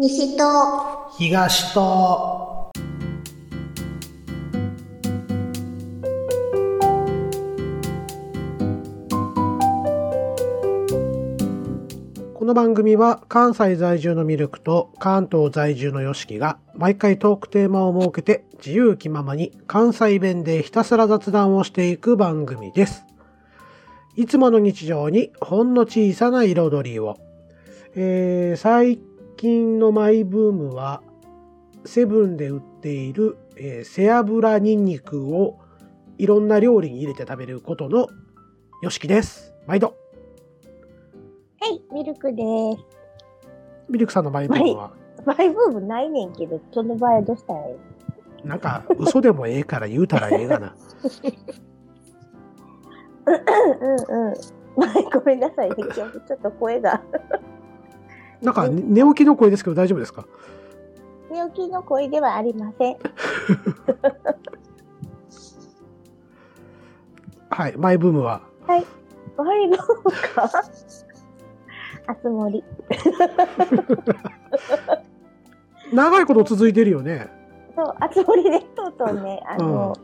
西と東とこの番組は関西在住のミルクと関東在住のヨシキが毎回トークテーマを設けて自由気ままに関西弁でひたすら雑談をしていく番組です。いつもの日常にほんの小さな彩りを。えー最近のマイブームはセブンで売っている、えー背脂ニンニクをいろんな料理に入れて食べることのヨシキです。毎度。はい、ミルクです。ミルクさんのマイブームは、マイブームないねんけど、その場合はどうしたらいい？なんか嘘でもええから言うたらええがな。うんうん。まあ、ごめんなさいね、今日ちょっと声が。なんかね寝起きの声ですけど大丈夫ですか？寝起きの声ではありません。はい、マイブームは？マイブームか？あつ森。長いこと続いてるよね。そう、あつ森でとうとうね、あの、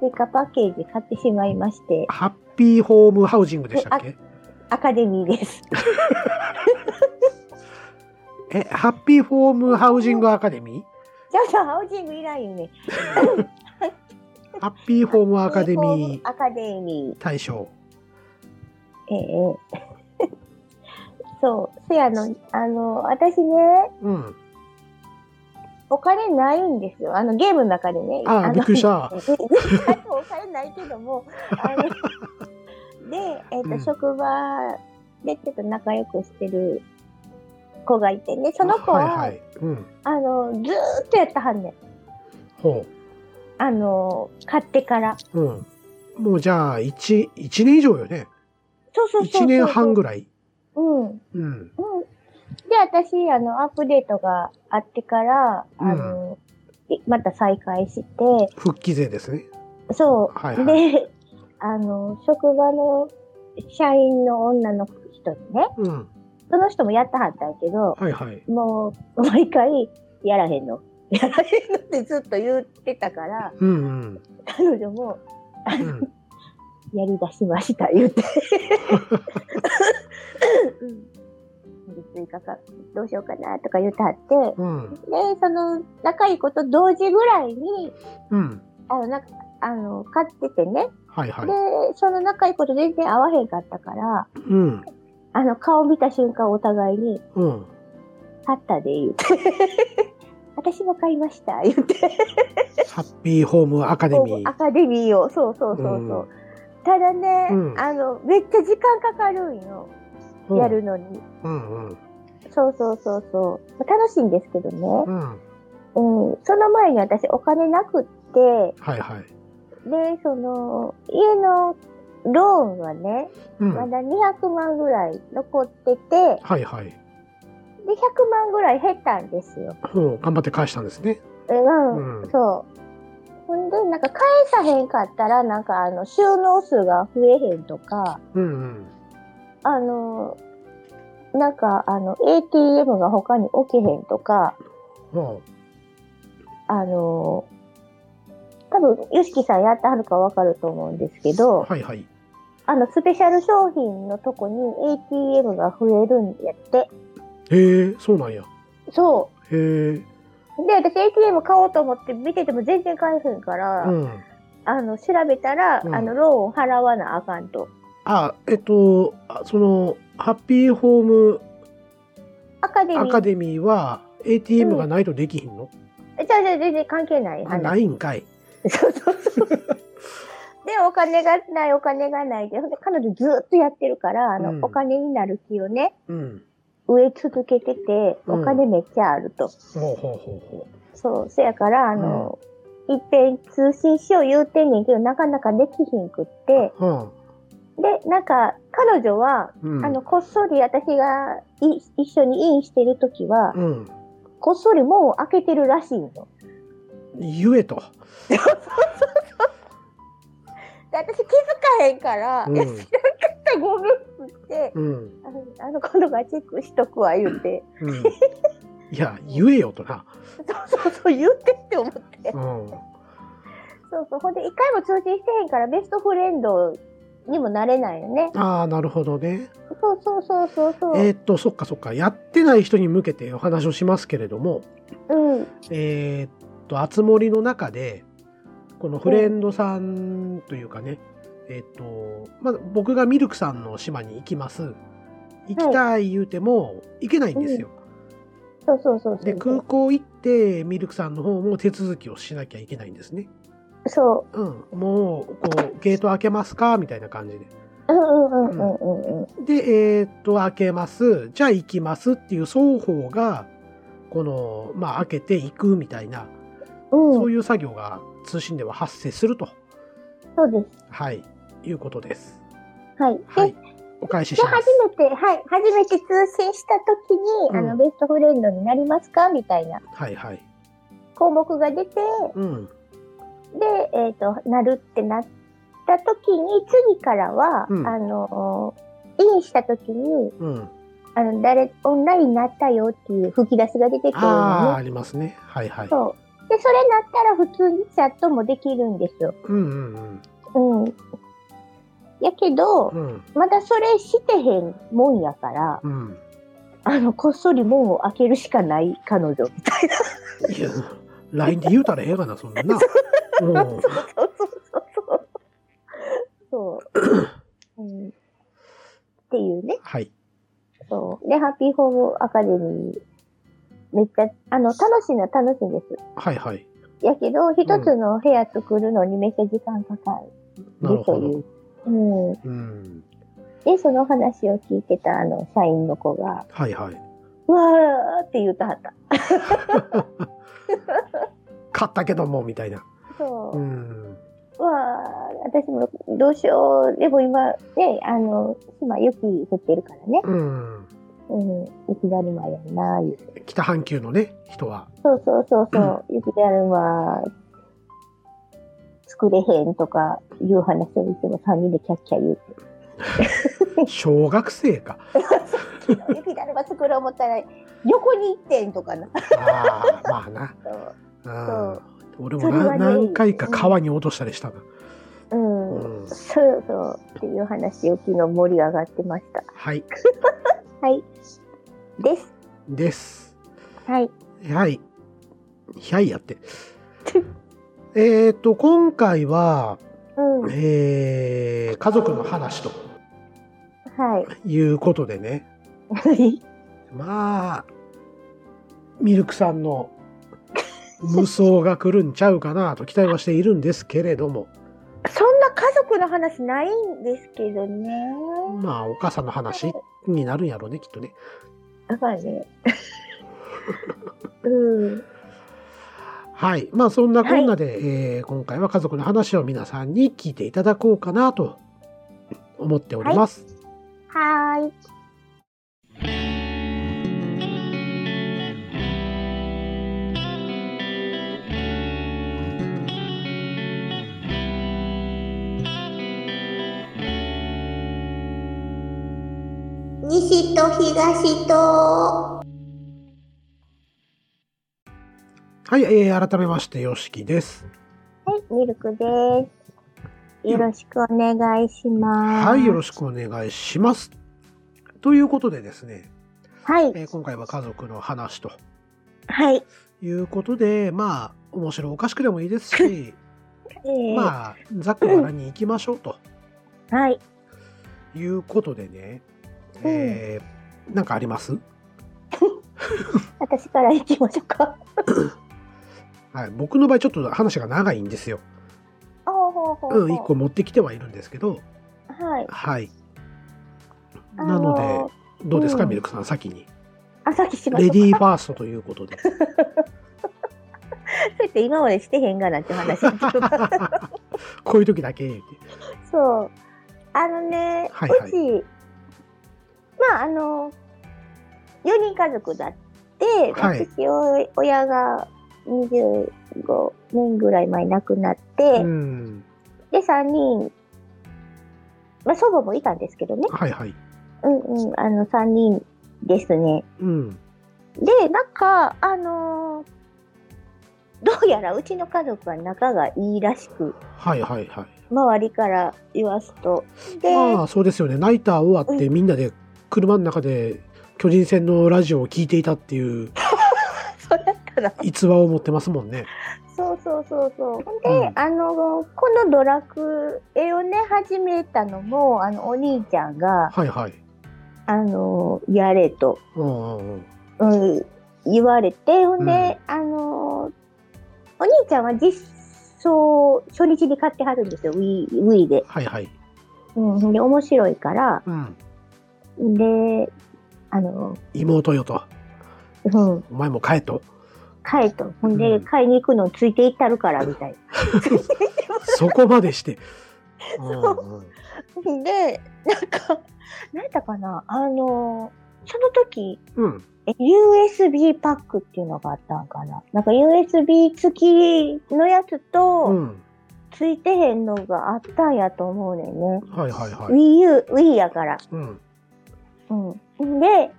追加パッケージ買ってしまいまして、ハッピーホームハウジングでしたっけ？アカデミーです。え、ハッピーホームハウジングアカデミーじゃあさ、ハウジングいらんよね。ハッピーホームアカデミーアカデミー。大賞。ええ。そう。せやの、あの、私ね、うん。お金ないんですよ。あの、ゲームの中でね。ああのびっくりした お金ないけども、あの、で、えっ、と、うん職場でちょっと仲良くしてる子がいてね、その子は、はいはい。うん。あの、ずーっとやったはんねん。ほあの、買ってから。う。うん。もうじゃあ、1、一年以上よね。そうそうそうそう。1年半ぐらい。うん。うん。うん。で、私、あの、アップデートがあってから、あの、いまた再開して、復帰税ですね。そう。はいはい。で、あの、職場の社員の女の人にね、うん。その人もやったはったんやけど、はいはい。もう、毎回、やらへんの。やらへんのってずっと言ってたから、うんうん。彼女も、うん。やり出しました、言って。追加か、どうしようかな、とか言ってはって、うん。で、その、仲いい子と同時ぐらいに、うん。あの、なあの、買っててね。はいはいで。、その仲いい子と全然会わへんかったから、うん。あの、顔見た瞬間お互いに、うん。買ったで、言うて。私も買いました、言うて。ハッピーホームアカデミー。アカデミーを、そうそうそうそう。うんただね、うんあの、めっちゃ時間かかるんよ。やるのに。うんうん。そうそうそうそう。楽しいんですけどね。うん。うん。その前に私お金なくって、はいはい。で、その、家のローンはね、うん。まだ200万ぐらい残ってて、はいはい。で、100万ぐらい減ったんですよ。うん。頑張って返したんですね。うん、うんそう。ほんで、なんか返さへんかったら、なんかあの、収納数が増えへんとか、うんうん。あの、なんかあの、ATM が他に置けへんとか、うんあの、多分、ヨシキさんやってはるかわかると思うんですけど、はいはい。あの、スペシャル商品のとこに ATM が増えるんやって。へえ、そうなんや。そへえ。う。で、私 ATM 買おうと思って見てても全然買えへんから、うん。あの、調べたら、うんあの、ローン払わなあかんと。あ、えっと、あその、ハッピーホームアカデミー。アカデミーは ATM がないとできひんの、じゃあじゃあ全然関係ないあ、話。ないんかい。そうそうそう。で、お金がない、お金がないで、ほんで彼女ずっとやってるから、あの、うんお金になる気をね、うん。植え続けてて、うんお金めっちゃあると。そう、せやから、あの、いっぺん通信しよう言うてんねんけど、なかなかできひんくって。で、なんか、彼女は、うん。あの、こっそり私がい一緒にインしてるときは、うん。こっそり門を開けてるらしいの。言えと。で私気づかへんから、うんいや知らんかったごめんって言って、うん。あの子のがチェックしとくわ言うて。うん。いや、言えよとな。そうそうそう、言ってって思って。うん。そうそう。ほんで、一回も通知してへんから、ベストフレンドにもなれないよね。ああ、なるほどね。そうそうそうそうそう。えーっと、そっかそっか。やってない人に向けてお話をしますけれども、うん。えーっと、あつ森の中で、このフレンドさんというかね、えーっと、まあ、僕がミルクさんの島に行きます。行きたい言うても、行けないんですよ。そうそうそうそう。で、空港行って、ミルクさんの方も手続きをしなきゃいけないんですね。そうん。もう、こう、ゲート開けますか？みたいな感じで。う。うんうんうんうんうんうん。で、えーっと、開けます。じゃあ行きますっていう双方が、この、まあ、開けていくみたいな、うん、そういう作業が通信では発生すると、そうです。はい、いうことです。はい。で、はい。お返ししで、ます初。めて、はい、初めて通信したときに、うんあの、ベストフレンドになりますか？みたいなはいはい。項目が出て、うん。で、えっ、と、なるってなったときに、次からは、うんあの、インしたときに、うん。あの、誰、オンラインになったよっていう吹き出しが出てくるああ、のね。ありますね。はいはい。そう。で、それなったら普通にチャットもできるんですよ。うんうんうん。うん。やけど、うん。まだそれしてへんもんやから、うん。あの、こっそり門を開けるしかない彼女みたいな。いや、LINE で言うたらええがな、そんな。うん。そうそうそうそう。そう。うん、っていうね。はい。そう。で、ハッピーホームアカデミー、めっちゃ、あの、楽しいのは楽しいんです。はいはい。やけど、一つの部屋作るのにめっちゃ時間かかなるほど。るという。うん。うん。で、その話を聞いてたあの、社員の子が、はいはい。うわーって言うたはった。買ったけども、みたいな。そうう。ん。うわー私もどうしよう。でも今、ね、あの、今雪降ってるからね。うん。うん。雪だるまやんな、言うて。北半球のね、人は。そうそうそうそう。雪だるま、作れへんとかいう話をいつも3人でキャッキャ言うて。小学生か。雪だるま作ろう思ったら、横に行ってんとかな。ああ、まあな。そううん俺もそれはねな何回か川に落としたりしたな。うん。うんそうそう。っていう話を昨日盛り上がってました。はい。はい。です。です。はい。はい。はいやって。えっと、今回は、うん。はえー、家族の話とい。いうことでね。まあ、ミルクさんの無双が来るんちゃうかなと期待はしているんですけれども、そんな家族の話ないんですけどね。まあ、お母さんの話になるんやろうね、きっとね。だからね。うん。はい。まあ、そんなこんなで、えー今回は家族の話を皆さんに聞いていただこうかなと思っております。はーい。西と東と。はい、えー改めまして、よしきです。はい、ミルクです。よろしくお願いします。はい、よろししくお願いします。ということでですね、く。はい、えー今回は家族の話とはい。いうことで、まあ、面白おかしくでもいいですし、えーまあ、ざっくばらんに行きましょうとはい。いうことでね、えーなんかあります？私から行きましょうか。はい、僕の場合ちょっと話が長いんですよ。うほうほううん、一個持ってきてはいるんですけど、はい。はい。あなので、どうですか、うんミルクさん、先に？あ、さっきしましレた。ディーファーストということで。そうやって今までしてへんがなって話 こういう時だけ。そう。あのね、はいはいうち、まあ、あの、4人家族だって、はい私お親が25年ぐらい前に亡くなって、うん。で、3人、まあ、祖母もいたんですけどね。はいはい。うんうん、あの、3人ですね。うん。で、なんか、あのーどうやらうちの家族は仲がいいらしく、はいはいはい。周りから言わすと。で、まあそうですよね。ナイター終わってみんなで車の中で巨人戦のラジオを聞いていたっていう そうやったら、逸話を持ってますもんね。そうそうそうそう。で、うんあの、このドラクエをね、始めたのも、あの、お兄ちゃんが、はいはい。あの、やれと、うんうんうん。うん、言われて、ほんで、あの、お兄ちゃんは実装、初日に買ってはるんですよ、Wii, Wii で。はいはい。うん、で、面白いから、うん。で、あの、妹よと。うん、お前も帰っと。買えと。ほんで、うん買いに行くのついていったるから、みたい そこまでして。うん。で、なんか、なんやったかな、あの、その時、うん。え USB パックっていうのがあったんかな。なんか USB 付きのやつうと、ん。ついてへんのがあったんやと思うねんね。はいはいはい。Wii U、Wii やから。うん。うん。で、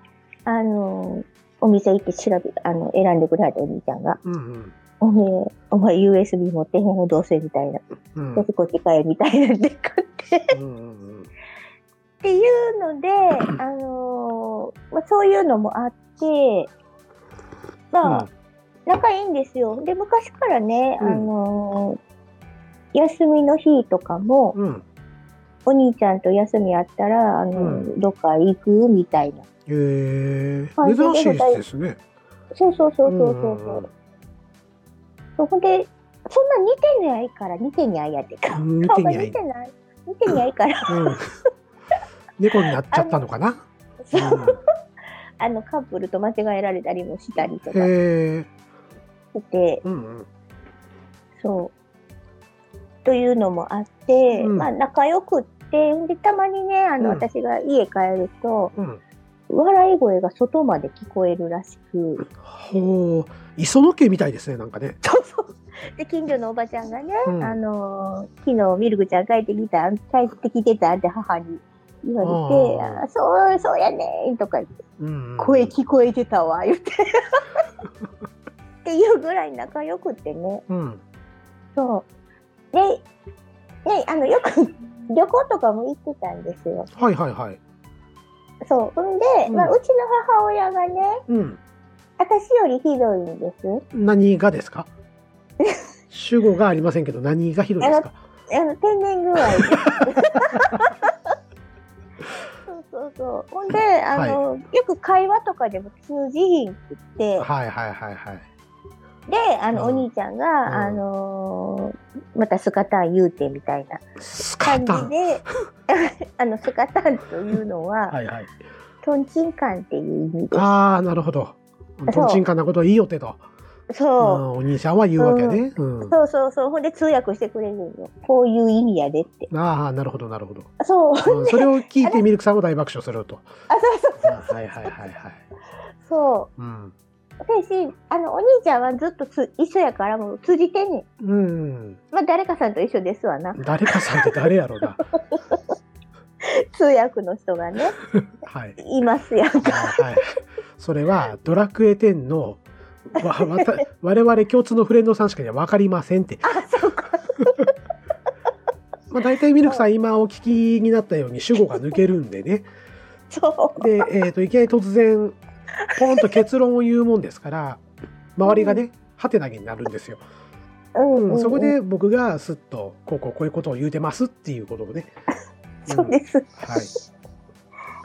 あの、お店行って調べ、あの、選んでくれはったお兄ちゃんが、うんうん。お前、お前 USB 持ってへんのどうせみたいな。うんこっち買えみたいなんで買って。うんうんっていうので、あのーまあ、そういうのもあって、まあ、仲いいんですよ。で、昔からね、うんあのー休みの日とかも、うん。うん。お兄ちゃんと休みあったら、あのうんどっか行くみたいな。へえはい珍しいですね。そうそうそうそうそううんうんそう。そこで、そんな似てないから、似てにゃいやってか。うん似顔がてにゃい似てない。似てにゃいから、うん。猫になっちゃったのかな？そう あの、カップルと間違えられたりもしたりとうんか。して、うんうん。そう。というのもあって、うんまあ仲良くって、で、たまにね、あの、うん私が家帰ると、うん。笑い声が外まで聞こえるらしく、ほう。磯野家みたいですね、なんかね。そうそう。で、近所のおばちゃんがね、うんあのー昨日ミルクちゃん帰ってきた、帰ってきてたって母に言われて、あそう、そうやねんとか言って、うんうん。声聞こえてたわ、言って。っていうぐらい仲良くってね。うん。そう。で、ね、あの、よく 旅行とかも行ってたんですよ。はいはいはい。そう。ほんで、うんまあ、うちの母親がね、うん。私よりひどいんです。何がですか？主語がありませんけど、何がひどいですか？あの、天然具合で。そうそうそう。ほんで、あの、よく会話とかでも通じひんくって、はいはいはいはい。で、あの、うんお兄ちゃんが、うんあのーまたスカタン言うてみたいなスカ感。じで、あの、スカタンというのは、はいはい。トンチンカンっていう意味です。ああ、なるほど。とんちんかんなこといいよってと。うんそう。お兄さんは言うわけね。うん。そうそうそう。ほんで通訳してくれるの。こういう意味やでって。ああ、なるほどなるほど。そう。うんそれを聞いてミルクさんも大爆笑すると。あ、そうそうあはいはいはいはい。そうん。う。私、あの、お兄ちゃんはずっとつ一緒やからもう通じてんねん。うん。まあ、誰かさんと一緒ですわな。誰かさんって誰やろうな。通訳の人がね、はい。いますやんか。はい。それはドラクエ10のわわた 我々共通のフレンドさんしか分かりませんって。あ、そうか。まあ大体ミルクさん今お聞きになったように主語が抜けるんでね。そう。で、えっ、と、いきなり突然、ポンと結論を言うもんですから、周りがね、ハテナになるんですよ。うん。そこで僕がすっと、こうこうこういうことを言うてますっていうことをね。そうです。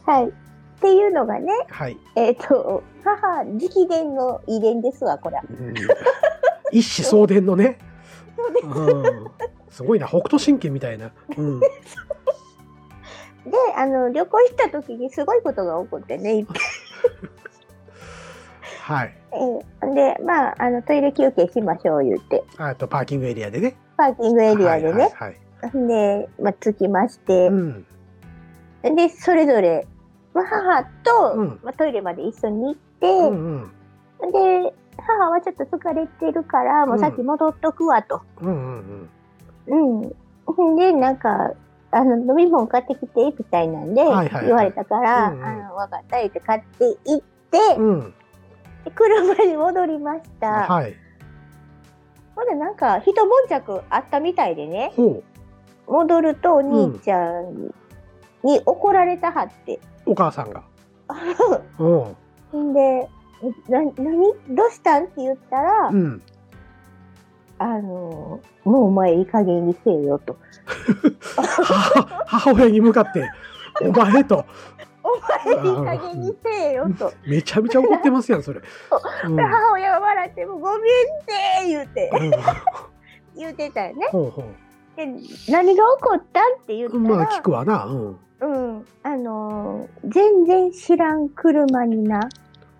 はい。はい。っていうのがね、はい。えっ、と、母直伝の遺伝ですわ、これ。うん一子相伝のね。うん。すごいな、北斗神拳みたいな。うん。で、あの、旅行行った時にすごいことが起こってね、いっぱいはい。えーで、まあ、あの、トイレ休憩しましょう言って、あとパーキングエリアでね。パーキングエリアでね、はいはいで、まあ、着きましてはい。う、ん。で、それぞれ、まあ、母と、うんまあ、トイレまで一緒に行っうて、んうん。で、母はちょっと疲れてるから、もうさっき戻っとくわと。うんうんうん。で、なんか、あの、飲み物買ってきて、みたいなんで、言われたから、うんうんあの、分かった、言って買って行って、うん。車に戻りました。はい。ほんでなんか一悶着あったみたいでね、ほ戻るとお兄ちゃんに怒られたはって。う。お母さんが。うん。で、な、なにどうしたん？って言ったら、うん。あの、もうお前いい加減にせえよと。母母親に向かって、お前と、お前いい加減にせえよと。めちゃめちゃ怒ってますやん、それ。うん。で母親は笑ってもごめんって言うて、うん 言うてたよね。ほうほで、何が起こったんって言ったう。ら、まあ、聞くわな。うん。うん、あのー全然知らん車にな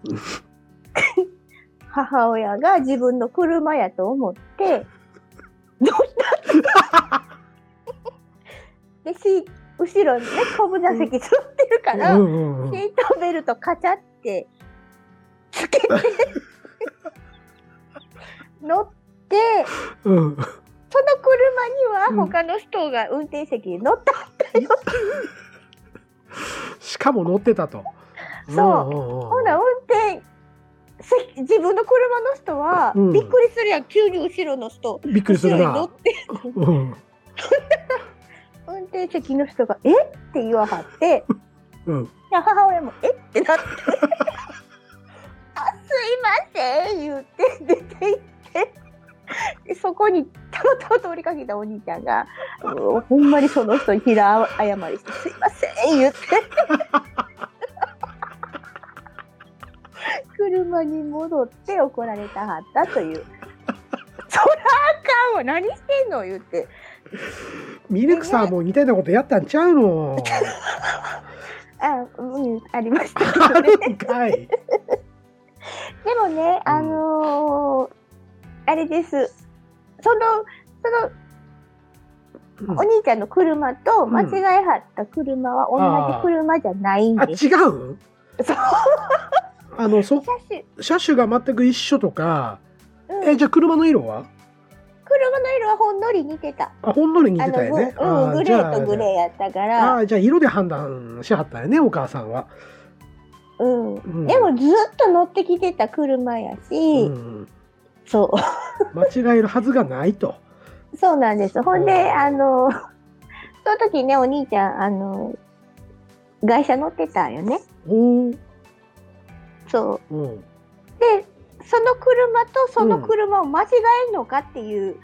うん、母親が自分の車やと思って、乗った？で、し後ろにね、後部座席座ってるから、うんうんうんシートベルトカチャってつけて 乗って、うん。その車には他の人が運転席に乗ったったよ。しかも乗ってたと。そうんんんほな運転せ自分の車の人は、うんびっくりするやん急に後ろの人びっくりするな乗っ。てうん。運転席の人が「えっ?」て言わはってうん。母親も「えっ?」てなって「あすいません」言って出て行ってでそこにたまたま通りかけたお兄ちゃんがほんまにその人に平謝りして「すいません」言って車に戻って怒られたはったという。そらあかんわ何してんの言ってミルクさんも似たようなことやったんちゃうの？あうんありました。けあどね。でもねあのーあれです。そのそのうん。お兄ちゃんの車と間違えはった車は同じ車じゃないんあ、です。違う？んそう。あの、そ、車種、車種が全く一緒とか、うん。え、じゃあ車の色は？車の色はほんのり似てた。あ、ほんのり似てたよね。グうん、グレーとグー。レーやったかあら、あ、じゃあ色で判断しはったよね、お母さんは。うん。うんでもずっと乗ってきてた車やうし、ん、そ 間違えるはずがないと。う、そうなんです。ほんで、うんあの、その時ね、お兄ちゃん、あの、外車乗ってたんよね。そう。うん。で、その車とその車を間違えんのかっていう、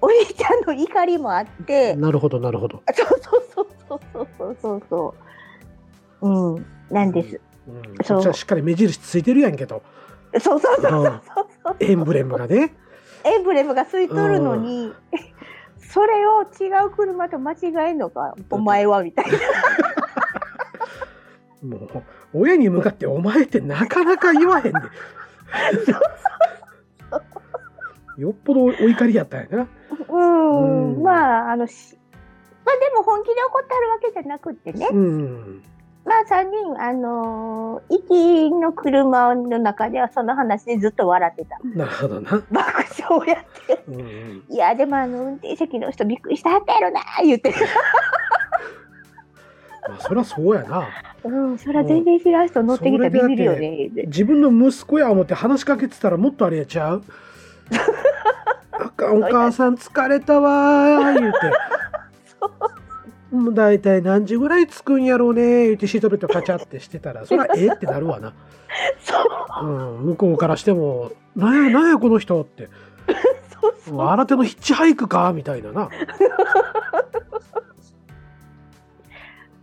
お兄ちゃんの怒りもあって、なるほど、なるほど。そうそうそうそうそうそうそう。うん、なんです。うん、そうこっちはしっかり目印ついてるやんけど。そうそうそうそううんそう。エンブレムがね。エンブレムがついとるのに、それを違う車と間違えんのか、お前はみたいな。もう、親に向かってお前ってなかなか言わへんで。よっぽどお怒りやったんやな。うん、うんまあ、あの、しまあでも本気で怒ってはるわけじゃなくってね、うん。まあ3人、あのー行きの車の中ではその話でずっと笑ってた。なるほどな。爆笑やって。うんうん、いや、でもあの、運転席の人びっくりしたはったやろな、言って。まあ、そりゃそうやな。うん、そりゃ全然知らん人乗ってきたらビビるよね、自分の息子や思って話しかけてたらもっとあれやちゃう。あかんお母さん疲れたわー言うて。もう大体何時ぐらい着くんやろうね言うてシートベルトカチャってしてたらそりゃええってなるわな、そう、うん、向こうからしても「なんやなんやこの人」って。そうそう新手のヒッチハイクかみたいなな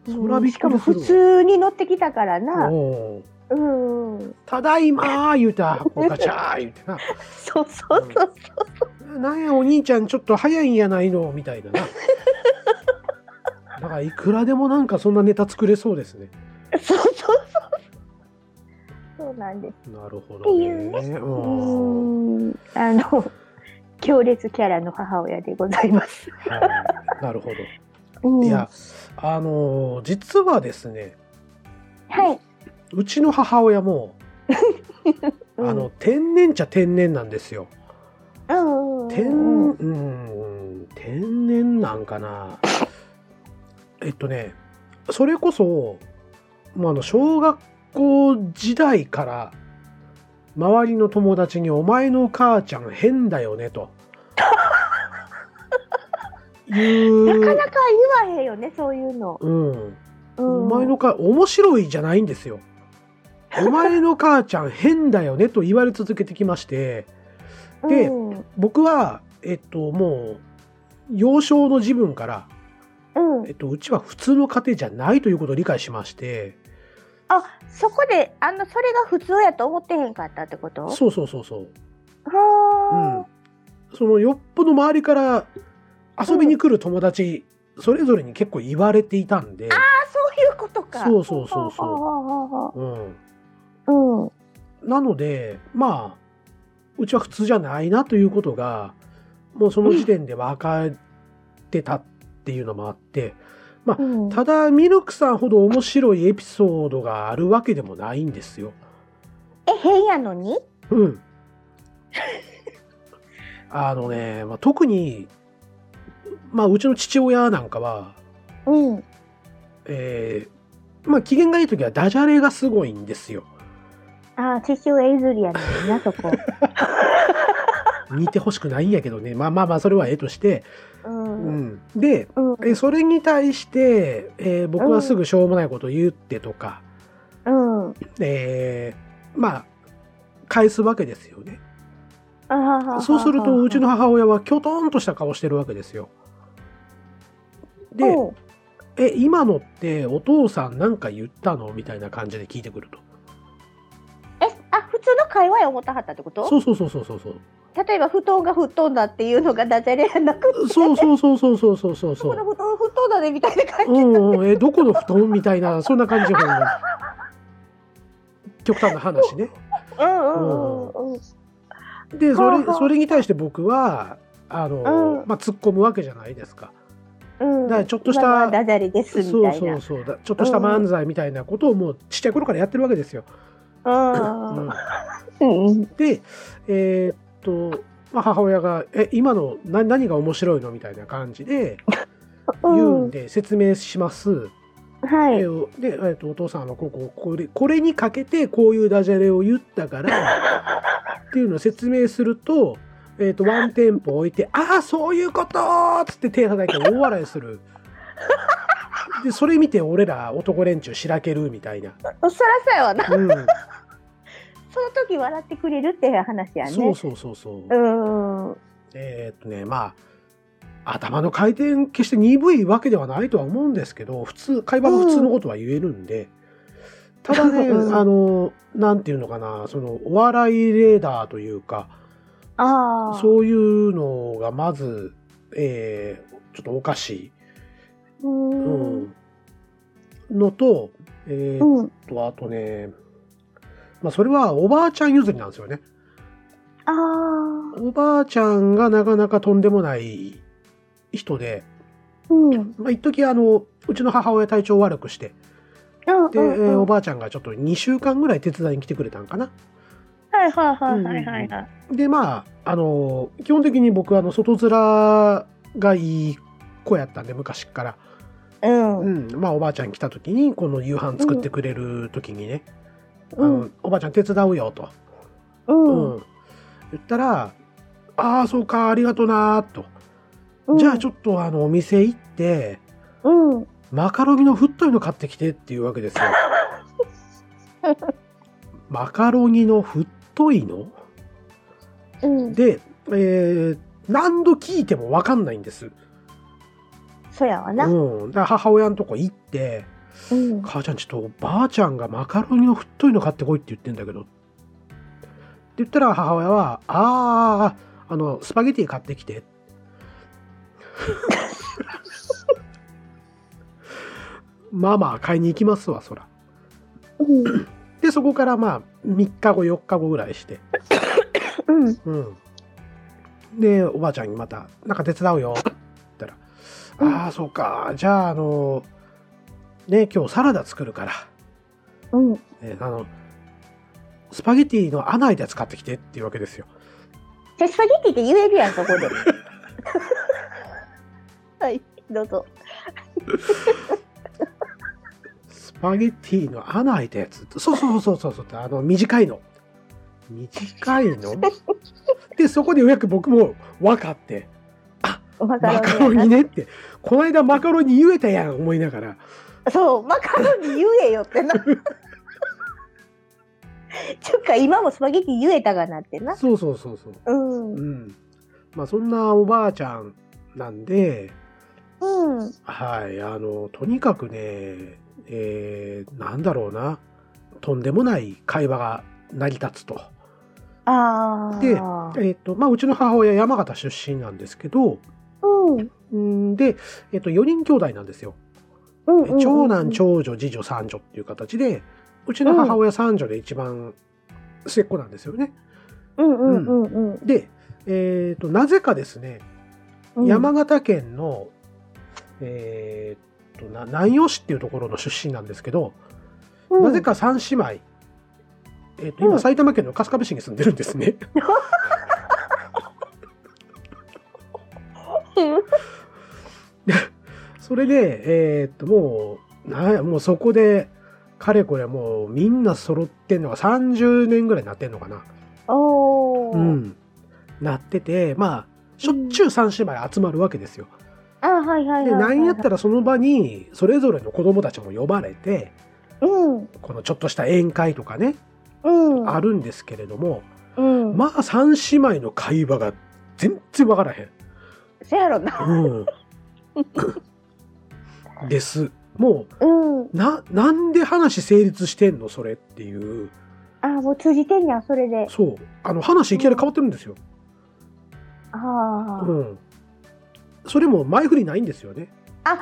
そらびっしかも普通に乗ってきたからな。おううんうん。ただいまー言うて こうガチャー言うてなそうそうそう。なんやお兄ちゃんちょっと早いんやないのみたいなな だからいくらでもなんかそんなネタ作れそうですねそうそうそう。そうなんです。なるほってどいうね。ねううん。あの、強烈キャラの母親でございます。はいなるほうん。どいやあのー実はですねはい。うちの母親も うん。あの、天然っちゃ天然なんですよ。天うんうん天然なんかな。えっとねそれこそ、まあ、あの小学校時代から周りの友達に「お前の母ちゃん変だよね」と。なかなか言わへんよね、そういうの。うん、うん、お前のか面白いじゃないんですよ。お前の母ちゃん変だよねと言われ続けてきまして。でうん、僕はえっともう幼少の自分から、うん。えっと、うちは普通の家庭じゃないということを理解しまして。あ、そこで、あの、それが普通やと思ってへんかったってこと？そうそうそうそう。はそのよっぽど周りから遊びに来る友達、それぞれに結構言われていたんで、あ、そういうことか。そうそうそうそうそうん、う。うん。うん。なのでまあうちは普通じゃないなということがもうその時点で分かってたっていうのもあってうんただミルクさんほど面白いエピソードがあるわけでもないんですよ。え、変やのに？うん。あのね、まあ、特に、まあ、うちの父親なんかは、うん。えーまあ、機嫌がいい時はダジャレがすごいんですよ。あ、父親譲りやねんな、そこ。似てほしくないんやけどね。まあまあまあ、それはええとして。う。うんん。で、うん。えそれに対して、えー僕はすぐしょうもないことを言ってとか、うん。えーまあ、返すわけですよね。あはははそうすると、うちの母親はきょとんとした顔してるわけですよ。で、うんえ、今のってお父さんなんか言ったの？みたいな感じで聞いてくると。え、あ、普通の会話や思ったはったってこと？そうそうそうそうそうそう。例えば、布団が吹っ飛んだっていうのがダジャレやなくて、そうそうそうそうそうそうそうそこのう。布団吹っ飛んだねみたいな感じ。うんうん、え、どこの布団みたいな、そんな感じ極端な話ね。うんうんうんうん。で、それ、それに対して僕は、あの、うんまあ、突っ込むわけじゃないですか。うん、だからちょっとしたダジャレですみたいな。そうそうそうだ。ちょっとした漫才みたいなことをもうちっちゃい頃からやってるわけですよ。で、えーっと、まあ、母親が、え、今のな何が面白いのみたいな感じで言うんで説明します。はい。えーで、えーっと、お父さんあのこここれ、これにかけてこういうダジャレを言ったからっていうのを説明すると、えーっと、ワンテンポ置いて、ああ、そういうことーっつって手叩いて大笑いする。で、それ見て俺ら男連中しらけるみたいな。そらそうやわな。うん。その時笑ってくれるっていう話やね。そうそうそうそう。うん。うんえーっとね、まあ、頭の回転決して鈍いわけではないとは思うんですけど、普通、会話が普通のことは言えるんで、ただね、うんあの、なんていうのかな、その、お笑いレーダーというか、ああ。そういうのがまず、えーちょっとおかしい、う。うんん、のと、えーっうん。と、あとね、まあ、それはおばあちゃん譲りなんですよね。ああ。おばあちゃんがなかなかとんでもない人で、うん。まあ、一時あの、うちの母親体調悪くして、うん。で、えーうんおばあちゃんがちょっと2週間ぐらい手伝いに来てくれたんかな。はいはいはいはいはいはい。で、まあ、あの、基本的に僕はあの、外面がいい子やったんで、昔っから。うん。ううん。ん。まあ、おばあちゃん来た時に、この夕飯作ってくれる時にね、あうんの、おばあちゃん手伝うよと。うん。うん。言ったら、ああ、そうか、ありがとなーと。うんじゃあちょっとあの、お店行って、うん。マカロニの太いの買ってきてっていうわけですよ。マカロニの太太いのうん。で、えー何度聞いても分かんないんです。そやわな。うん。だ母親のとこ行って、うん。母ちゃんちょっとばあちゃんがマカロニの太いの買ってこいって言ってんだけど。って言ったら母親は、ああ、あの、スパゲティ買ってきて。まあまあ買いに行きますわ、そら。うん。で、そこからまあ、3日後、4日後ぐらいして。うん。うん。で、おばあちゃんにまた、なんか手伝うよ。って言ったら、ああ、そうか。じゃあ、あの、ね、今日サラダ作るから、うん。えーあの、スパゲティの穴開いたやつ買ってきてっていうわけですよ。じゃあスパゲッティって言えるやん、そこで。はい、どうぞ。スパゲティの穴開いたやつ。そうそうそうそうそう、あの、短いの。短いの？で、そこでようやく僕も分かって、マカロニマカロニねって、この間マカロニ言えたやん、思いながら。そう、マカロニ言えよってな。ちゅうか、今もスパゲティ言えたがなってな。そうそうそうそう。うん。う。うんん。まあそんなおばあちゃんなんで、うん。はい、あの、とにかくね、えー、なんだろうな、とんでもない会話が成り立つと。ああ。でえっ、と、まあ、うちの母親山形出身なんですけど、うん。んで、えっ、と、4人兄弟なんですよ。うんうんうん長男、長女、次女、三女っていう形で、うちの母親三女で一番末っ子なんですよね。うんうんうんうんで、えっ、と、なぜかですね、うん。山形県の、えっ、とな、南陽市っていうところの出身なんですけど、うんなぜ。か三姉妹、えっ、と、今、うん埼玉県の春日部市に住んでるんですね。それで、えっ、と、もう、なもうそこで、かれこれもうみんな揃ってんのが30年ぐらいになってんのかな。おお。う。ん。なってて、まあ、しょっちゅう三姉妹集まるわけですよ。あ、はいはいはいで、はい。なんやったらその場に、それぞれの子供たちも呼ばれて、うん。このちょっとした宴会とかね、うん。あるんですけれども、うん。まあ、三姉妹の会話が全然わからへん。せやろな。うん。です。もうん。う、な、なんで話成立してんのそれっていう。あ、もう通じてんやん、それで。そう。あの、話いきなり変わってるんですよ。あうん。それも前振りないんですよね。あ。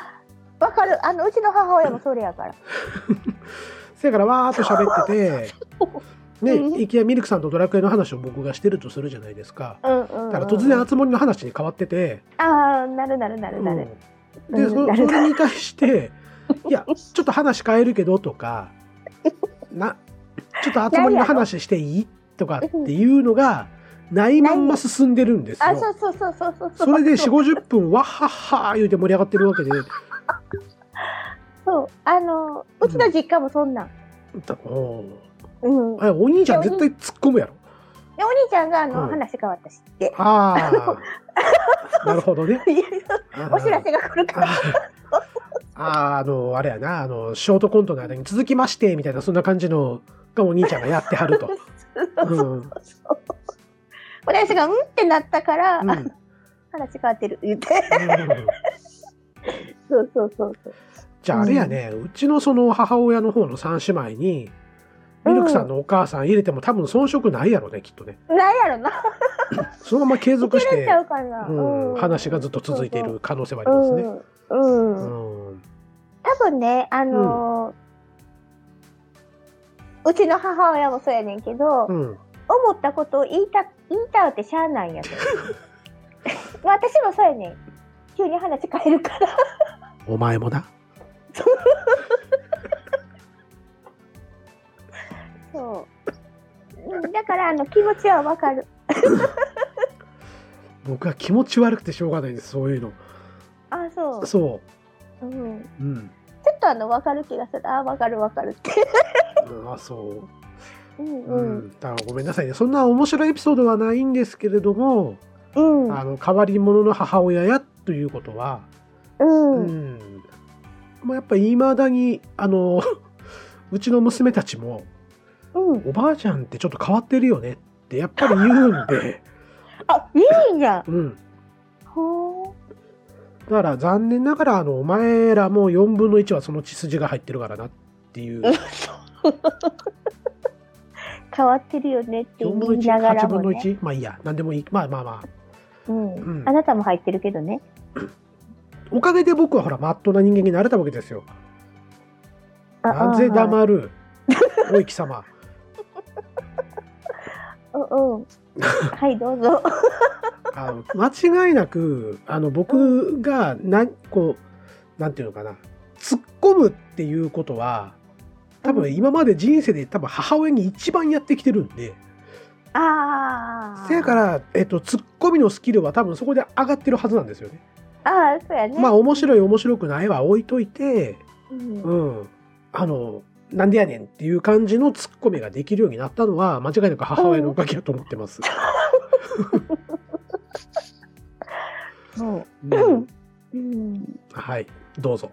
あ、わかる。あの、うちの母親もそれやから。せやからわーっと喋ってて、うんね、イケアミルクさんとドラクエの話を僕がしてるとするじゃないですか。うんうんうん。だから突然、あつ森の話に変わってて、ああ、なるなるなるなる。うんで、そそれに対して、いや、ちょっと話変えるけどとか、な、ちょっとあつ森の話していい？とかっていうのが、ないまんま進んでるんですあ、よ。そうそうそうそうそう。それで4、50分、わっはっはー言うて盛り上がってるわけで、そう。あの、うちの実家もそんなん。うん。で、ーあお兄ちゃん絶対突っ込むやろ。お兄ちゃんが、あの、うん話変わったしって。ああ、なるほどね。お知らせが来るから。ああ、あの、あれやな、あの、ショートコントの間に続きまして、みたいな、そんな感じのがお兄ちゃんがやってはると。うん。私が、うんってなったから、うんあ話変わってる言って。そうそうそうそう。じゃああれやね、うちのその母親の方の三姉妹に、ミルクさんのお母さん入れても多分遜色ないやろね、きっとね。なんやろな。そのまま継続して話がずっと続いている可能性はありますね。うん。うん。うん。多分ね、あのーうちの母親もそうやねんけど、うん。思ったことを言いた、言いたうってしゃあないんやと。私もそうやねん。急に話変えるから。お前もな。そう。うんだから、あの、気持ちはわかる。僕は気持ち悪くてしょうがないです、そういうの。あ、そう。そうん。ちょう。うん。っとあの、わかる気がする。あ、わかるわかるって。あ、そう。うんううん。ん。だごめんなさいね。そんな面白いエピソードはないんですけれども、うん。あの、変わり者の母親やということは、う。うんん。もうやっぱり未だに、あの、うちの娘たちも、うん。おばあちゃんってちょっと変わってるよねってやっぱり言うんで、あ、いいんや。うん。ほーだから残念ながら、あの、お前らも4分の1はその血筋が入ってるからなっていう、変わってるよねって4言分のいなが1、8分のらもね。1、まあいいや、なんでもいい。まあまあまあ。うんうんあなたも入ってるけどね。おかげで僕はほら、まっとうな人間になれたわけですよ。あなぜあ黙る、おい貴様。うんうん。はい、どうぞ。あの間違いなく、あの、僕が、な、こう、なんていうのかな、突っ込むっていうことは、多分今まで人生で多分母親に一番やってきてるんで、ああ。せやか。ら、えっと、突っ込みのスキルは多分そこで上がってるはずなんですよね。ああ、そうやね。まあ、面白い面白くないは置いといて、うん。うん。あの、なんでやねんっていう感じのツッコミができるようになったのは、間違いなく母親のおかげだと思ってます。そう。うんうん。はい、どうぞ。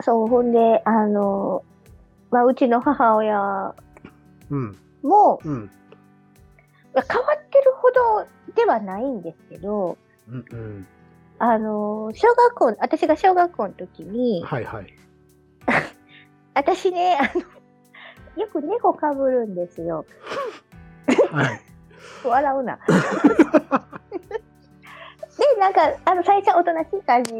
そう、ほんで、あの、まあ、うちの母親うん、も、うん、変わってるほどではないんですけど、うん、うん。あの、小学校、私が小学校の時に、はい、はい。私ね、あの、よく猫かぶるんですよ。はい。笑うな。で、なんか、あの、最初はおとなしい感じ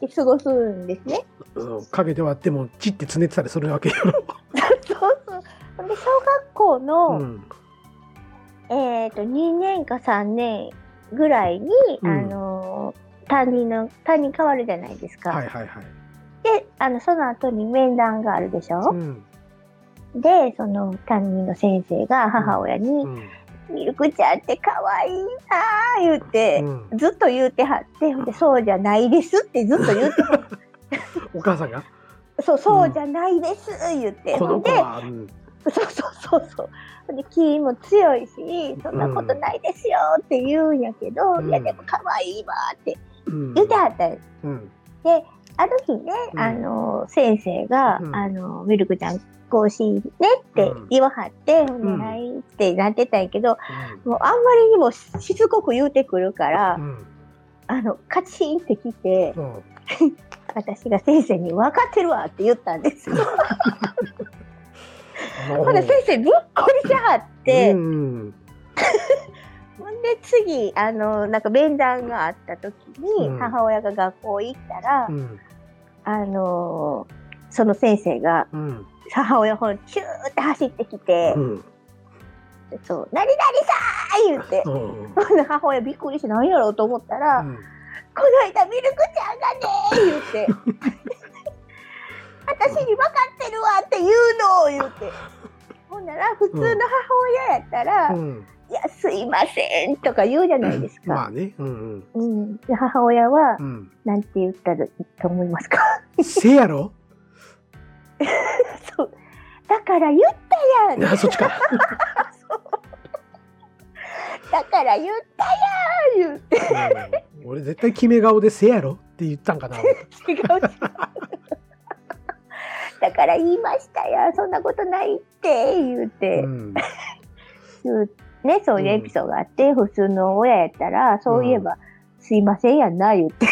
で過ごすんですね。うん影ではあっても、ちってつねってたりするわけよ。そうそう。で、小学校の、うん、えっ、と、2年か3年ぐらいに、うんあの、担任の、担任変わるじゃないですか。はい、はい、はい。で、あの、その後に面談があるでしょう、ん、で、その担任の先生が母親に、うん、ミルクちゃんって可愛いなー言って、うん。ずっと言うてはって、そうじゃないですってずっと言って。はって、お母さんが、そう、そうじゃないです言って、こほんで、の子は、うん、そうそうそうそう。で気も強いし、そんなことないですよって言うんやけど、うん。いやでも可愛いわってうん、言ってはったんですうん、ある日ね、うん。あの、先生が、うん。あの、ミルクちゃん、更新ねって言わはって、ほん。で、うんはいってなってたんやけど、もうあんまりにもしつこく言うてくるから、うん、あの、カチンってきて、う。ん。私が先生に分かってるわって言ったんですよ。ほんで先生びっくりしはって、うん、ほんで次、あの、なんか面談があった時に、うん。母親が学校行ったら、うん、あの、その先生が、うん、母親ほら、キューって走ってきて、うん、そう、何々さー言って、うん、母親びっくりして何やろうと思ったら、うん、この間ミルクちゃんがねー言って、私に分かってるわって言うの言って。ほんなら、普通の母親やったら、うん、いや、すいませんとか言うじゃないですか。まあね、うん、うん。で母親はう、ん、なんて言ったらと思いますか？せやろ？そう。だから言ったやんあ、そっちか。だから言ったやん言って。うん俺絶対決め顔でせやろ？って言ったんかな。違う違う。だから言いましたよ。そんなことないって言うて、うん、ね、そういうエピソードがあって、普通の親やったら、そういえば、すいませんやんな、言って。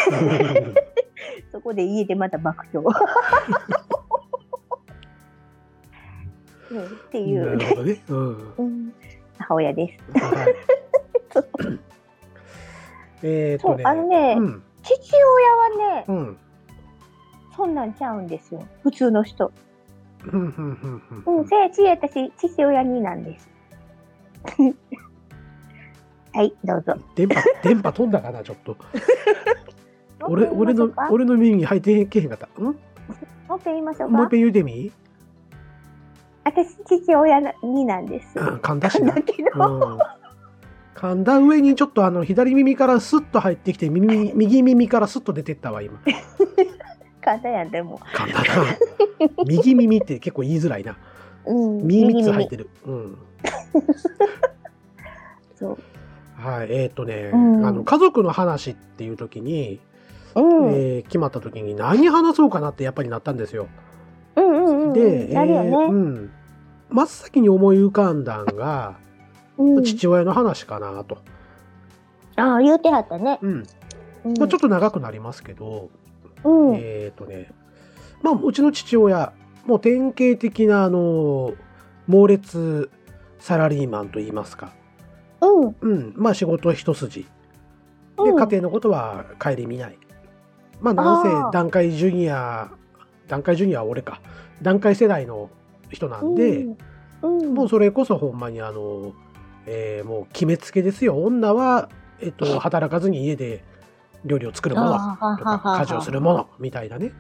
そこで家でまた爆笑。うんっていなう、るほどね。うん。うん母親です。はい えっとね。そうあのねうん。父親はね、うん。そそんなんちゃうんですよ。普通の人。うん。うん。うん。うん、せいち私、父親になんです。はい、どうぞ。電波、電波飛んだかな、ちょっと。俺、俺の、俺の耳に入ってけへんかった。ん？ももう一回言いましょうか？う一。遍言うてみ？私、父親になんです。うん、噛んだしな。だけど、うん。噛んだ上にちょっとあの、左耳からスッと入ってきて、耳、右耳からスッと出てったわ、今。簡単やん、でも。噛んだな。右耳って結構言いづらいな。うん、耳3つ入っ耳てる。うん。そう。はい、えっ、とね、うんあの、家族の話っていう時に、うん、えー決まった時に何話そうかなってやっぱりなったんですよ。うんうんうん。で、えーうね。ん。真っ先に思い浮かんだんが、うん。父親の話かなと。ああ、言うてはったね。うん。うんまあ、ちょっと長くなりますけど、うん。えっ、とね、まあ、うちの父親、もう典型的な、あの、猛烈サラリーマンと言いますか。うん。うん。まあ、仕事一筋。で、うん家庭のことは顧みない。まあ、なんせ階ジュニア、段階ジュニアは俺か。段階世代の人なんで、うん、うん、もうそれこそほんまにあの、えーもう決めつけですよ。女は、えっと、働かずに家で料理を作るものとか、家事をするものみたいなね。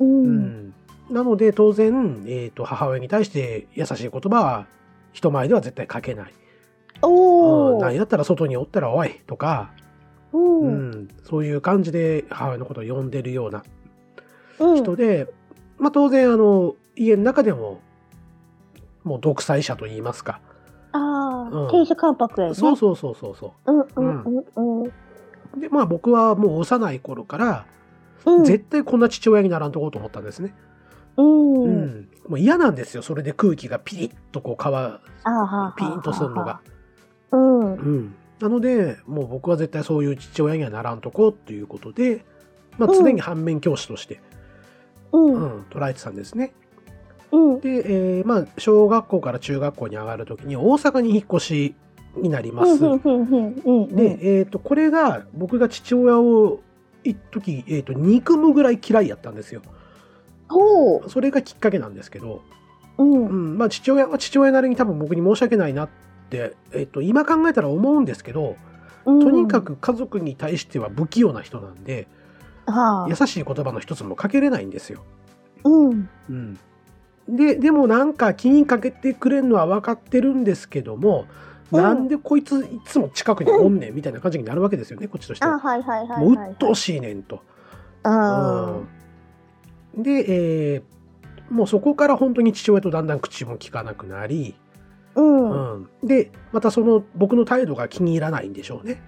う。うんん。なので、当然、えっと、母親に対して優しい言葉は人前では絶対かけない。うん、おお。何やったら外におったらおいとか、う。うんん、そういう感じで母親のことを呼んでるようなうん。人で、まあ当然あの、家の中でも、もう独裁者と言いますか。ああ、うん亭主関白やね。そうそうそうそうそうんうんうんうん。う。で、まあ僕はもう幼い頃から、うん。絶対こんな父親にならんとこうと思ったんですね。うん。ううん。ん。もう嫌なんですよ。それで空気がピリッとこう、皮。ピーンとするのが。。うん。うん。なので、もう僕は絶対そういう父親にはならんとこうということで、まあうん常に反面教師として、う。うんん、捉えてたんですね。うん。で、えーまあ、小学校から中学校に上がるときに大阪に引っ越しになります。で、えっ、と、これが僕が父親を一時、えっ、と、憎むぐらい嫌いやったんですよ。それがきっかけなんですけど、うん。うん、まあ、父親は父親なりに多分僕に申し訳ないなって、えっ、と、今考えたら思うんですけど、とにかく家族に対しては不器用な人なんで、はあ優しい言葉の一つもかけれないんですよ。うん。うん。で、でもなんか気にかけてくれるのは分かってるんですけども、うんなんでこいついつも近くにおんねんみたいな感じになるわけですよね、こっちとしてあ、は。はいはいはいはい。もう鬱陶しいねんと。あうんで、えーもうそこから本当に父親とだんだん口も聞かなくなり、あ。うん。うんで、またその僕の態度が気に入らないんでしょうね。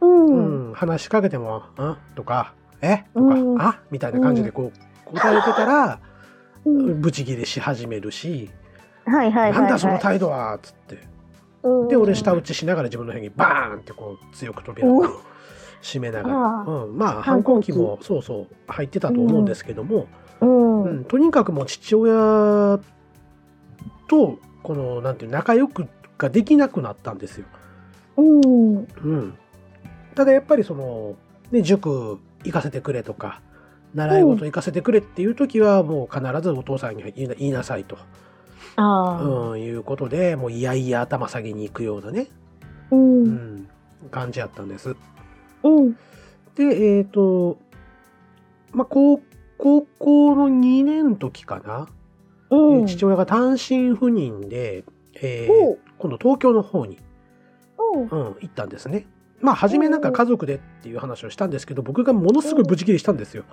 う。うんん、話しかけても、あとか、え？とか、うん。あ？みたいな感じでこう答えてたら、うん。ブチギレし始めるし、はいはい。なんだその態度はつって。うん。で、俺下打ちしながら自分の部屋にバーンってこう強く扉を閉めながら。うん、まあ反抗期もそうそう入ってたと思うんですけども、うん。うん。とにかくもう父親とこのなんていう仲良くができなくなったんですよ。うん。うん、ただやっぱりその、ね、塾行かせてくれとか習い事行かせてくれっていう時はもう必ずお父さんに言いな言いなさいと、ああ。うん、いうことでもういやいや頭下げに行くようなね、う。うんん、感じやったんです。うん。でえっ、とまあ高高校の2年の時かな、うん。えー父親が単身赴任で、えー今度東京の方に、うん。うん、行ったんですね。まあ初めなんか家族でっていう話をしたんですけど僕がものすごいブチ切れしたんですよ。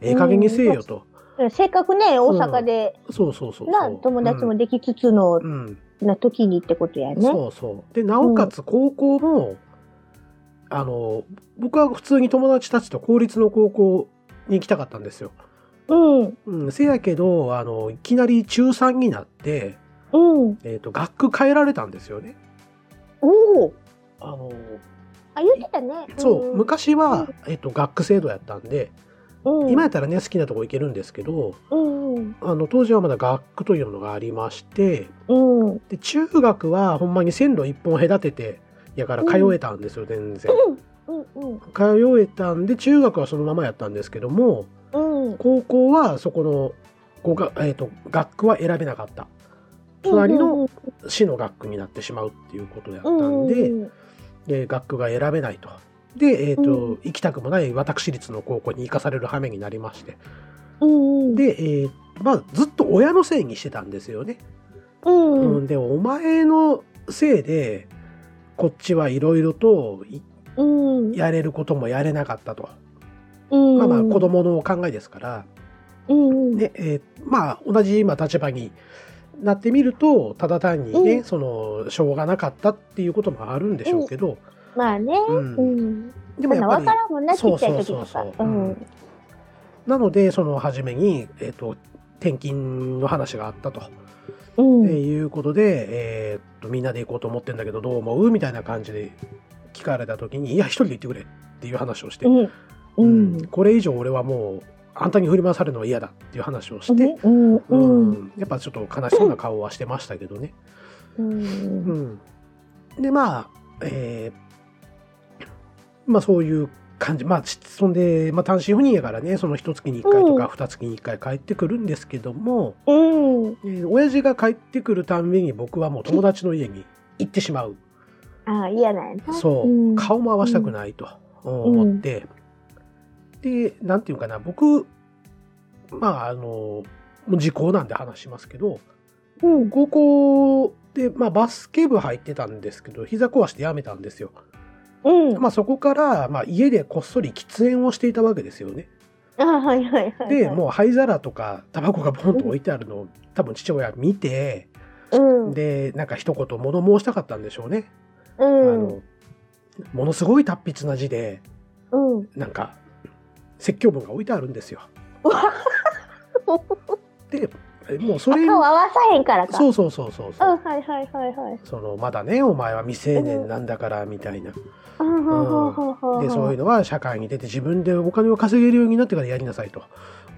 ええ加減にせえよと。せっかくね、大阪で、そうそうそうそう。な、友達もできつつの、な時にってことやね。そうそう。で、なおかつ高校も、あの、僕は普通に友達たちと公立の高校に行きたかったんですよ。うん。うん、せやけど、あの、いきなり中3になって、うん。えっ、と、学区変えられたんですよね。おお。あの、あ、言ってたね。そう、ん昔は、えっ、と、学区制度やったんで、うん、今やったらね、好きなとこ行けるんですけど、うん。うん。あの、当時はまだ学区というのがありまして、うん。で、中学はほんまに線路一本隔てて、やから通えたんですよ、全然。通えたんで、中学はそのままやったんですけども、うん。高校はそこの、ごがえー、と学区は選べなかった。隣の市の学区になってしまうっていうことだったんで、うんで学区が選べないと。で、えっ、と、うん行きたくもない私立の高校に行かされる羽目になりまして。うん。で、えーまあ、ずっと親のせいにしてたんですよね。うん。ううん。ん、で、お前のせいで、こっちはいろいろというん。やれることもやれなかったと。うん。まあまあ、子供の考えですから、うん。ね、えーまあ、同じ今立場になってみると、ただ単にね、うんその、しょうがなかったっていうこともあるんでしょうけど、まあね。うんうん。でもやっぱりわか、らんもんな、ちそうっちゃい時とそうそうそうか。うん。なので、その初めに、えっ、と、転勤の話があったと、うん。えーいうことで、えーっと、みんなで行こうと思ってんだけど、どう思う？みたいな感じで聞かれた時に、いや、一人で行ってくれっていう話をして、うん。ううんん。これ以上俺はもう、あんたに振り回されるのは嫌だっていう話をして、うん。やっぱちょっと悲しそうな顔はしてましたけどね。う。うんん。で、まあ、えーまあそういう感じ。まあ、ちそんで、まあ単身赴任やからね、その一月に一回とうんか二月に一回帰ってくるんですけども、うん。えー親父が帰ってくるたんびに僕はもう友達の家に行ってしまう。ああ、嫌なんやな。そう、うん顔も合わせたくないと思って、で、なんていうかな、僕、まあ、あの、もう時効なんで話しますけど、うん。高校で、まあ、バスケ部入ってたんですけど、膝壊して辞めたんですよ。うん。まあ、そこから、まあ、家でこっそり喫煙をしていたわけですよね。あはいはいはい。で、もう灰皿とかタバコがボンと置いてあるのを多分父親見て、うん。で、なんか一言物申したかったんでしょうね。あうん。の、ものすごい達筆な字で、うん。なんか、説教文が置いてあるんですよ。で、もうそれ、顔合わさへんからか。そうそうそうそうそう。うん、はいはいはいはい。そのまだねお前は未成年なんだからみたいな、うん、ほうほうほうほうでそういうのは社会に出て自分でお金を稼げるようになってからやりなさいと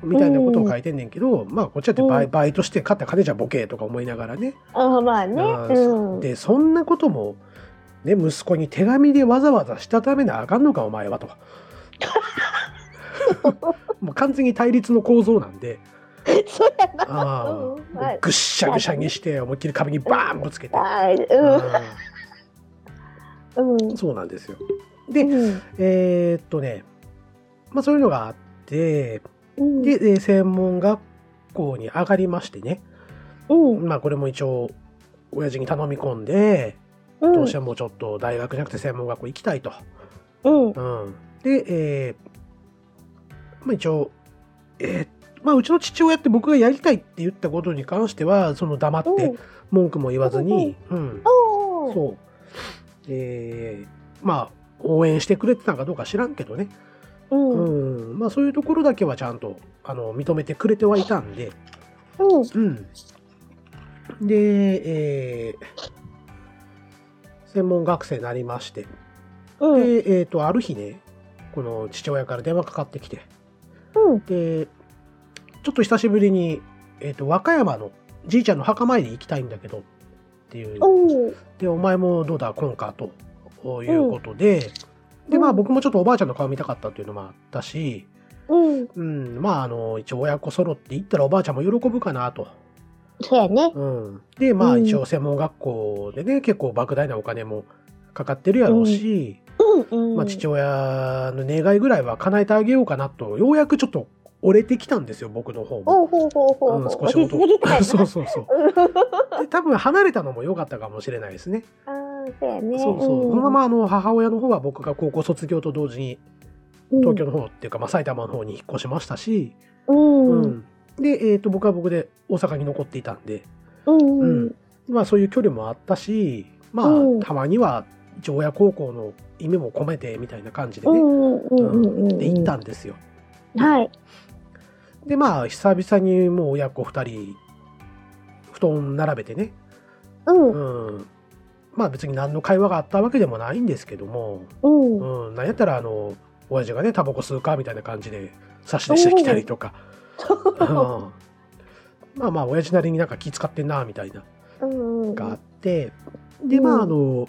みたいなことを書いてんねんけど、まあこっちだってバイ,、うんバイトして買った金じゃボケとか思いながらね、あまあね。でそんなことも、ね、息子に手紙でわざわざしたためなあかんのかお前はと。もう完全に対立の構造なんで そうやな。うんはいぐっしゃぐしゃにして思いっきり壁にバーンぶつけて、はい。うん。そうなんですよ。で、うん。えーっとね、まあそういうのがあって、うん。で、えー専門学校に上がりましてね、うん。まあこれも一応、親父に頼み込んで、うん。どうしてもちょっと大学じゃなくて専門学校行きたいと。うん。うん。で、えーまあ一応、えーまあうちの父親って僕がやりたいって言ったことに関しては、その黙って文句も言わずに、うん。そう。えーまあ応援してくれてたかどうか知らんけどね。うん。うん、まあそういうところだけはちゃんとあの認めてくれてはいたんで、うん。うん。で、えー専門学生になりまして、うん。で、えっ、と、ある日ね、この父親から電話かかってきて、うん。で、ちょっと久しぶりに、えっ、と、和歌山のじいちゃんの墓参り行きたいんだけど、っていう、で、お前もどうだ、今か、ということで、で、まあ僕もちょっとおばあちゃんの顔見たかったっていうのもあったし、うん。うん、まあ、あの、一応親子揃って行ったらおばあちゃんも喜ぶかなと。そうやね。うん。で、まあうん一応専門学校でね、結構莫大なお金もかかってるやろうし、うん。うん。まあ父親の願いぐらいは叶えてあげようかなと、ようやくちょっと折れてきたんですよ、僕の方も。ほうほうほううん、ほう。少しほど そうそうそう。うんで多分離れたのも良かったかもしれないですね。そうやね。そうそう。そのままあの母親の方は僕が高校卒業と同時にうん東京の方っていうか、まあ埼玉の方に引っ越しましたし、うん。ううん。で、えっ、と、僕は僕で大阪に残っていたんで、うん。うんまあそういう距離もあったし、まあ、うんたまには一応親孝行の意味も込めてみたいな感じでね。で行ったんですよ。はい。でまあ久々にもう親子2人布団並べてね、うん。うん、まあ別に何の会話があったわけでもないんですけども、うん。うん、なんやったらあの親父がねタバコ吸うかみたいな感じで差し出してきたりとか、うん、まあまあ親父なりになんか気遣ってんなみたいなうん。があってでまああの、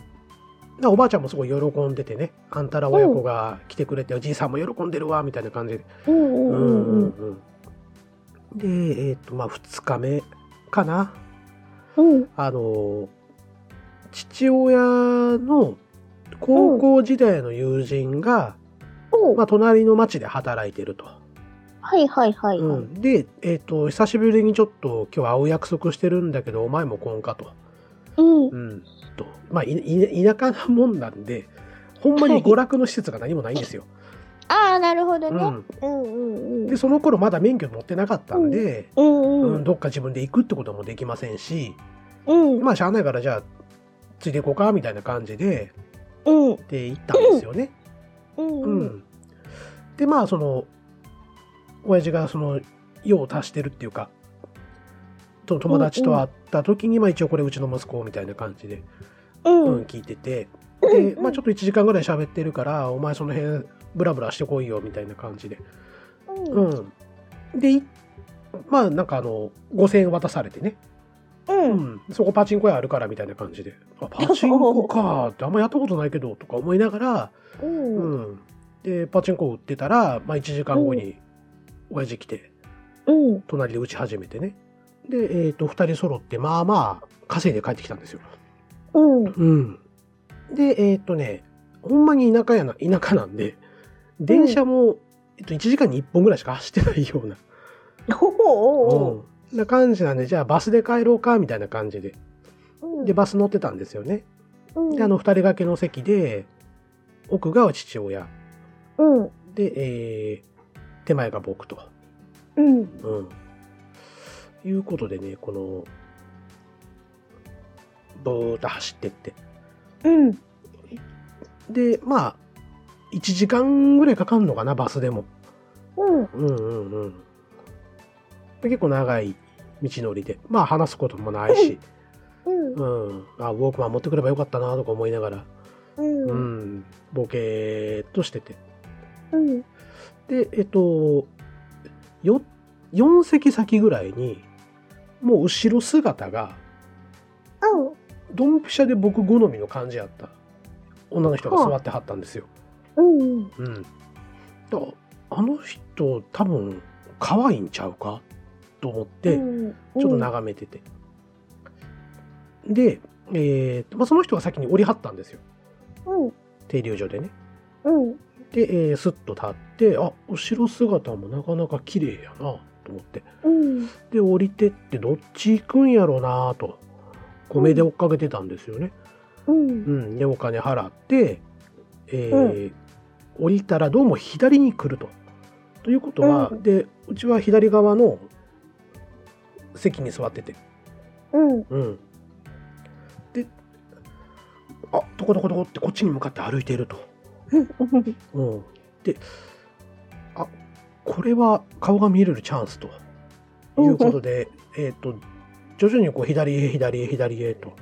おばあちゃんもすごい喜んでてねあんたら親子が来てくれて、おじいさんも喜んでるわみたいな感じででえっ、とまあ2日目かなうん。あの父親の高校時代の友人が、うん。まあ、隣の町で働いてると。はいはいはい。うはい。ん、で、えっと久しぶりにちょっと今日会う約束してるんだけどお前も来んかと。うん。うん、とまあ田舎なもんなんでほんまに娯楽の施設が何もないんですよ。ああ、なるほどね。うん、うん。うん。でその頃まだ免許持ってなかったんで、うん。ううんん。どっか自分で行くってこともできませんしうん。まあしゃあないからじゃあついていこうかみたいな感じでうん。で行ったんですよね。うん。ううん。ん、でまあその親父がその用を足してるっていうかその友達と会った時に、まあ一応これうちの息子みたいな感じで、うん。うん、聞いててで、まあ、ちょっと1時間ぐらい喋ってるからお前その辺ブラブラしてこいよみたいな感じで、うん。うん、でいまあなんかあの5000円渡されてね、う。うんん、そこパチンコ屋あるからみたいな感じであ パチンコかってあんまやったことないけどとか思いながら、うん。うん、でパチンコ売ってたら、まあ、1時間後に親父来てうん。隣で打ち始めてねで、えー、と2人揃ってまあまあ稼いで帰ってきたんですよ。うん。うん、でえっ、とねほんまに田舎やな田舎なんで電車も、えっと、1時間に1本ぐらいしか走ってないような、おお。うんな感じなんでじゃあバスで帰ろうかみたいな感じでうん。でバス乗ってたんですよね。うん。であの2人掛けの席で奥が父親うん。で、えー手前が僕と。うん。うん。いうことでね、この、ぼーっと走ってって。うん。で、まあ、1時間ぐらいかかるのかな、バスでも。うん。うんうんうん。で結構長い道のりで。まあ話すこともないし。うん。うん。あ、ウォークマン持ってくればよかったなとか思いながら。うん。ううん。ん。ボケーっとしてて。うん。で、えっと、よ、4席先ぐらいに、もう後ろ姿が、ドンピシャで僕好みの感じやった女の人が座ってはったんですよ。うん。うん。だあの人多分可愛いんちゃうか？と思って、ちょっと眺めてて。で、えーとまあ、その人が先に降りはったんですよ。うん。停留所でね。うん。で、えースッと立って、あ、後ろ姿もなかなか綺麗やなと思って。うん。で、降りてってどっち行くんやろうなと、こう目で追っかけてたんですよね。うんう。ん。で、お金払って、えー降りたらどうも左に来ると。ということは、うんで、うちは左側の席に座ってて。うん。うん。で、あ、どこどこどこってこっちに向かって歩いていると。うん。で、あ、これは顔が見れるチャンスということで、えっと、徐々にこう左へ左へ左へと。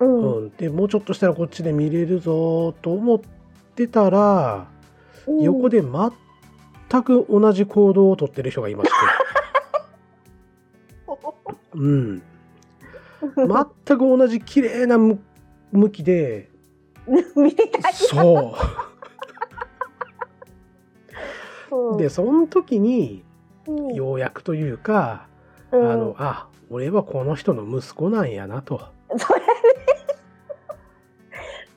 うん。うん。で、もうちょっとしたらこっちで見れるぞと思ってたら、横で全く同じ行動をとってる人がいまして。うん。全く同じ綺麗な向向きで、見てたい。そう。で、その時に、うん、ようやくというか、うんあの、あ、俺はこの人の息子なんやな、と。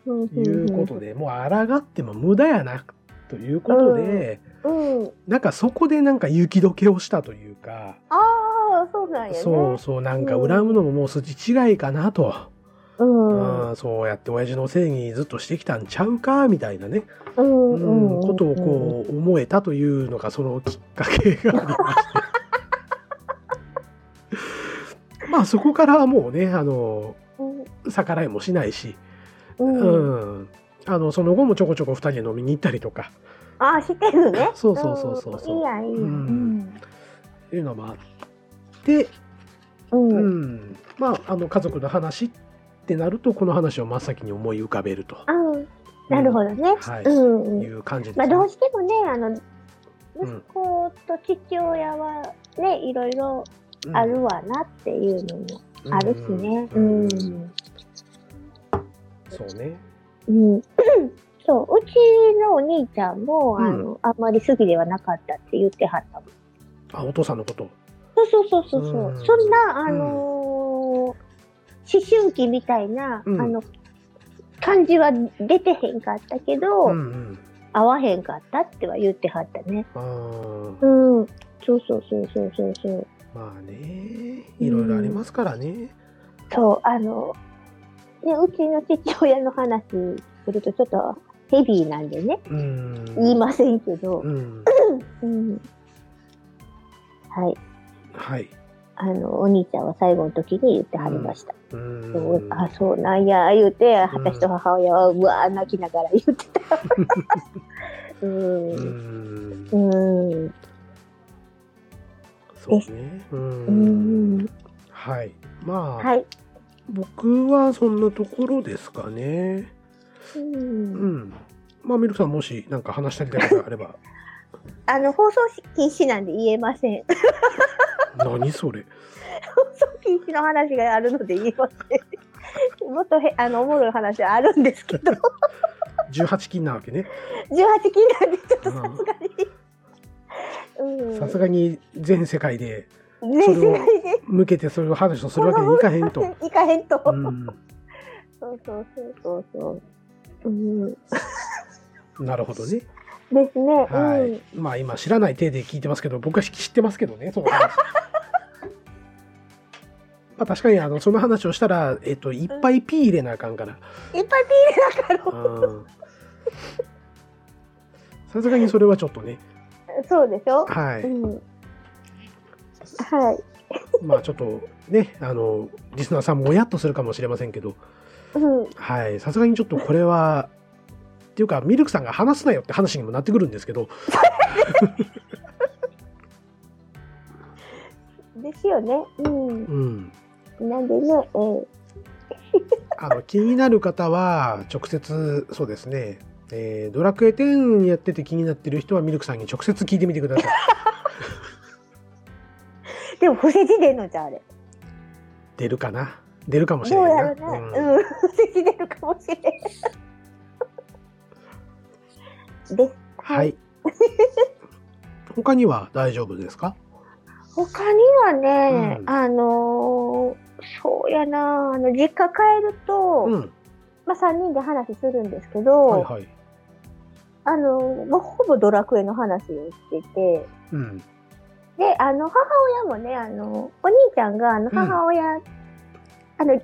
いうことで、もう抗っても無駄やな、ということで、うん。なんかそこでなんか雪解けをしたというか、ああ、そうなんやね。そうそう、なんか恨むのももう筋違いかなと。うん。うん、そうやって親父の正義ずっとしてきたんちゃうかみたいなね、うん。うんうん。ことをこう思えたというのがそのきっかけがありまして まあそこからはもうねあのうん。逆らいもしないし、う。うんんあのその後もちょこちょこ2人で飲みに行ったりとかああ、してるね。そうそうそうそうそういいやん、いいやん。うん。いうのもあって、う。うんん、まああの家族の話ってなるとこの話を真っ先に思い浮かべるとあなるほどね。はいうん。いう感じですまあ、ね。どうしてもね、あの、うん息子と父親はね、いろいろうんあるわなっていうのもあるしね。ううんん。そうね。うん。そう、うちのお兄ちゃんも、あの、あんまり好きではなかったって言ってはったもん。あ、お父さんのこと。そうそうそうそうそう、うんそんな、あのー思春期みたいな、うんあの、感じは出てへんかったけど、うんうん。合わへんかったっては言ってはったね。うん。そうそうそうそうそうそう。まあね、いろいろありますからね。そう、あの、ね、うちの父親の話するとちょっとヘビーなんでね、うん。言いませんけど、うん。うん。はい。はい。あの、お兄ちゃんは最後の時に言ってはりました。う。んあ、そうなんや、言うて、私と母親は、うわー泣きながら言ってた。う。うんん。うん。そうね。う。うんん。はい。まあ、はい。僕はそんなところですかね。う。うんん。まあ、ミルクさんもし何か話したりたいことがあれば。あの、放送禁止なんで言えません。何それ。放送禁止の話があるので言えません。もっとへ、あの、おもろい話はあるんですけど、18金なわけね。18禁なんでちょっとさすがに。うん。さすがに全世界で全世界で。向けてそれを話をするわけにいかへんと。いかへんと。うん。そうそうそうそうそう。うん。なるほどね。ですね。はい。まあ今知らない体で聞いてますけど、僕は知ってますけどね、その話。まあ確かにあのその話をしたら、えっと、いっぱいピー入れなあかんから。うん。いっぱいピー入れながら。うんさすがにそれはちょっとね。そうでしょ？はい。うん。はい。まあちょっとね、あの、リスナーさんもおやっとするかもしれませんけど、うん。はい。さすがにちょっとこれは、っていうか、ミルクさんが話すなよって話にもなってくるんですけど、ですよね。うん。うん。なんでね、えーあの、気になる方は、直接、そうですね、えードラクエ10やってて気になってる人はミルクさんに直接聞いてみてください。でも、伏せ字出んのじゃんあれ。出るかな？出るかもしれないな。うね。うんうん。伏せ字出るかもしれん。です。はい。他には大丈夫ですか？他にはね、うんあのーそうやなあの実家帰ると、うん。まあ、3人で話するんですけど、はいはい。あのーまあ、ほぼドラクエの話をしててうん。であの母親もねあのお兄ちゃんがあの母親、あのリ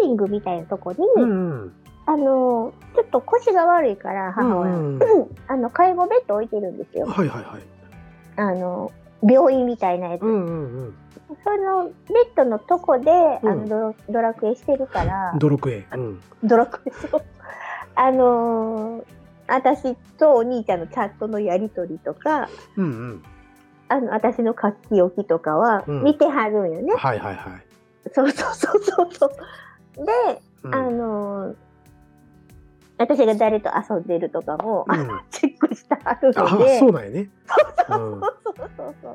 ビングみたいなとこに、うんうん。あのちょっと腰が悪いから母親、うんうん あの介護ベッド置いてるんですよはいはいはい。あの病院みたいなやつ、うんうんうん。そのベッドのとこで、うんあのドラドラクエしてるから、ドロクエ。うん。ドラクエそうあのー私とお兄ちゃんのチャットのやりとりとか、うんうん。あの私の書き置きとかはうん見てはるんよね。はいはいはい。そうそうそうそうそう。で、うんあのー私が誰と遊んでるとかも、うんチェックしてはるあので、そうなんやね。うんそうそうそうそ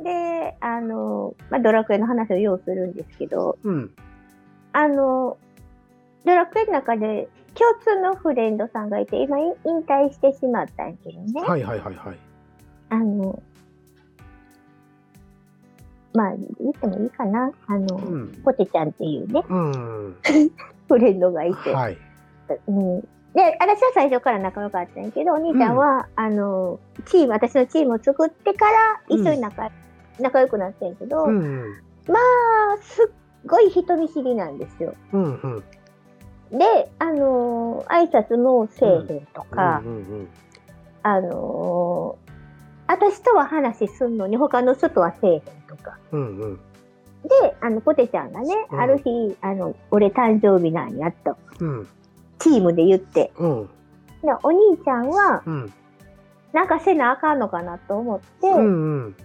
う。で、あのーまあ、ドラクエの話をようするんですけど、うん。あの、ドラクエの中で共通のフレンドさんがいて、今引引退してしまったんやけどね。はいはいはいはい。あの、まあ、言ってもいいかな。あの、うん。ポテちゃんっていうね、うん。フレンドがいて。はい。うん、で、私は最初から仲良かったんやけど、お兄ちゃんは、あの、チーム、私のチームを作ってから一緒に仲,、仲良くなってんやけど、うんまうん。あ、すっごい人見知りなんですよ。うんうん。で、あのー挨拶もせえへんとか、うんうんあのー私とは話すんのに他の人とはせえへんとか。うんうん。で、あの、ポテちゃんがね、うんある日、あの、俺誕生日なんやと、うんチームで言って。うんで、お兄ちゃんは、うんなんかせなあかんのかなと思って、うんうん。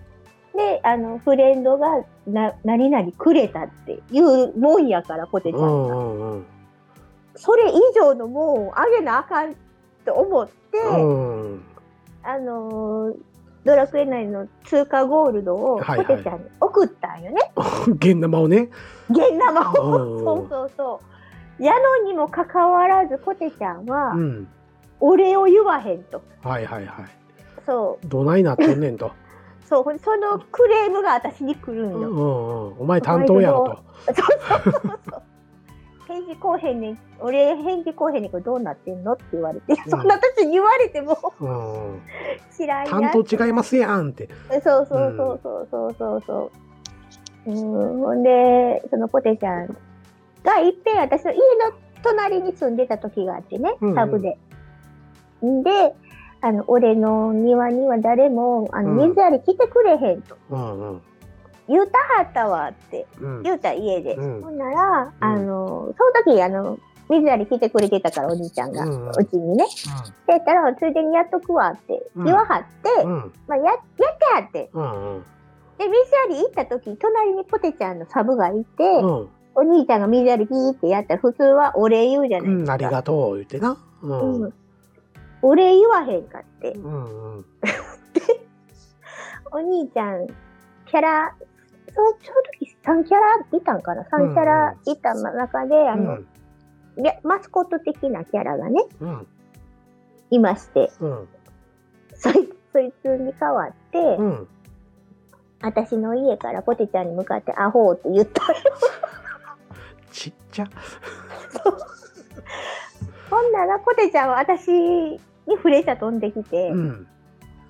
で、あの、フレンドが、な、何々くれたっていうもんやから、ポテちゃうんんが。んうんそれ以上のもんをあげなあかんと思って、うん。あのードラクエ内の通貨ゴールドをはいはいポテちゃんに送ったんよね。現生をね。現生を。うんそうそうそう。やのにもかかわらずポテちゃんはうん。お礼を言わへんと。はいはいはい。そう。どないなってんねんと。そう。そのクレームが私に来るうんんよ。うん。お前担当やろそうそうそうそう。返事こうへんねん。俺返事こうへんねんこれどうなってんのって言われて、そんな私に言われてもと。うん。知らんや担当違いますやんって。そうそうそうそうそうそうそう。うん、ほんで、そのポテちゃんがいっぺん私の家の隣に住んでた時があってねうんうん、サブで。んで、あの、俺の庭には誰も、あの、うん水やり来てくれへんと。うんうん。言うたはったわってうん。言うた家で。うんほんなら、あの、その時、あの、水やり来てくれてたから、お兄ちゃんが、うんうんうちにね。って言ったら、ついでにやっとくわって言わはって、うんまあ、や、やってはって。うんうん。で、水やり行った時、隣にポテちゃんのサブがいて、うん。お兄ちゃんが水やりピーってやったら、普通はお礼言うじゃないうん。ですか。ありがとう言ってな。うん。うんお礼言わへんかって。うんうん。お兄ちゃん、キャラ、そのちょうど時3キャラいたんかな ?3 キャラいた中で、あの、いやマスコット的なキャラがね、うん。いまして、うん。そいそいつに代わって、うん。私の家からポテちゃんに向かってアホーって言ったよ。ちっちゃ。ほんなら、ポテちゃんは私にフレーシャ飛んできて、うん。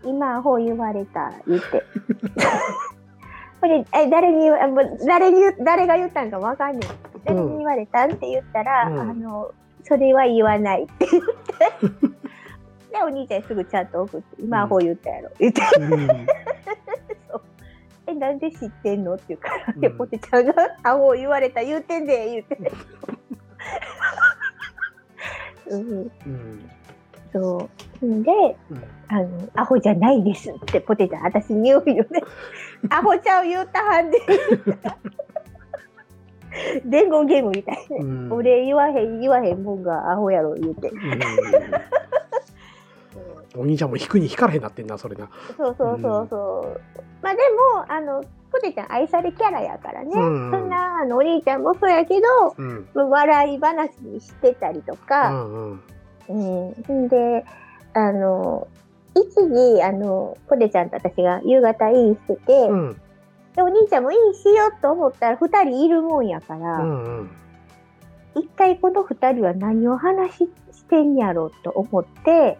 今アホ言われた、言って。これ、え、誰に誰に誰が言ったんかわかんない。誰に言われたんって言ったら、うんあの、それは言わないって言って。で、お兄ちゃんにすぐちゃんと送って、今アホ言ったやろ。言って、うん え、なんで知ってんの？って言うから、うんポテちゃんがアホ言われた言うてんで、言うて。うん、うんそう。んで、うんあの、アホじゃないですってポテちゃん、私に言うよね。アホちゃん言うたはんで。伝言ゲームみたいな。うん俺言わへん言わへんもんがアホやろ言うて。うんお兄ちゃんも引くに引かれへんなってんなそれな。そうそうそうそう。まあでも、あの、ポテちゃん愛されキャラやからね。うんそんな、あの、お兄ちゃんもそうやけど、うん笑い話にしてたりとうか、んうんうん。んで、あの、一時、あの、ポテちゃんと私が夕方インしてて、うんでお兄ちゃんもインしようと思ったら二人いるもんやから、うんうん一体この二人は何を話ししてんやろうと思って、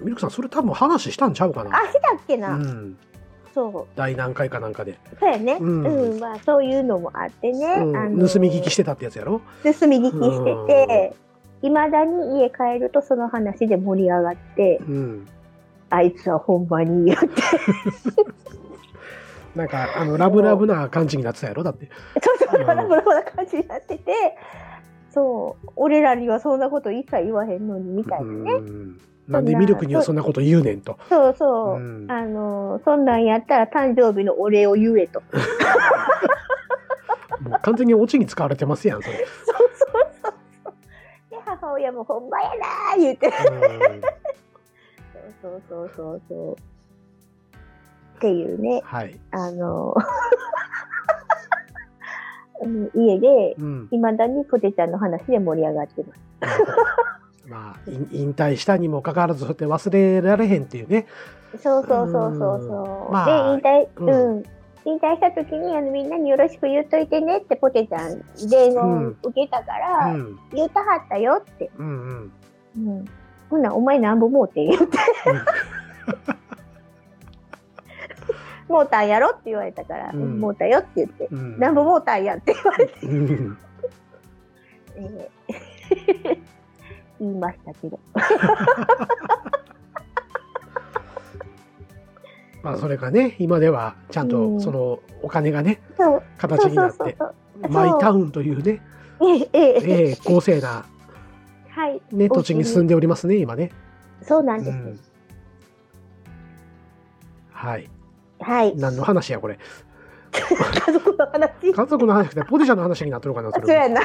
ミルクさんそれ多分話したんちゃうかな？あ、したっけな、うんそう。第何回かなんかで、そうやね。ううんん、まあそういうのもあってね。うんあの盗み聞きしてたってやつやろ？盗み聞きしてて、いまだに家帰るとその話で盛り上がって、うん。あいつはほんまに言って。なんかあのラブラブな感じになってたやろ？だって。そうそう、うんラブラブな感じになってて、そう、俺らにはそんなこと一切言わへんのにみたいなね。うんなんでミルクにはそんなこと言うねんと。そうそう、うんあの、そんなんやったら誕生日のお礼を言えと。もう完全にオチに使われてますやんそれ。そうそうそうそう。で、母親もほんまやなー言って。そうそうそうそう。っていうね、はい。あの、うん家で、うん。いまだにポテちゃんの話で盛り上がってます。まあ引引退したにもかかわらずそうやって忘れられへんっていうね。そうそうそうそうそう。まあで、引退、うんうん。引退した時にあのみんなによろしく言っといてねってポテちゃん伝言受けたかうら、ん言うたはったよって。うんうん。うん。ほな、お前なんぼもうて言って。もうたんやろって言われたから、うんもうたよって言って。うんなんぼもうたんやって言われて、うん えー言いましたけど。まあそれがね今ではちゃんうんとそのお金がねそう、形になってマイタウンというね、ええええええ公正な、はい。ね、土地に住んでおりますね今ね。そうなんです。うんはいはい。何の話やこれ 家族の話。家族の話でポテちゃんの話になってるのかなそれそうやな。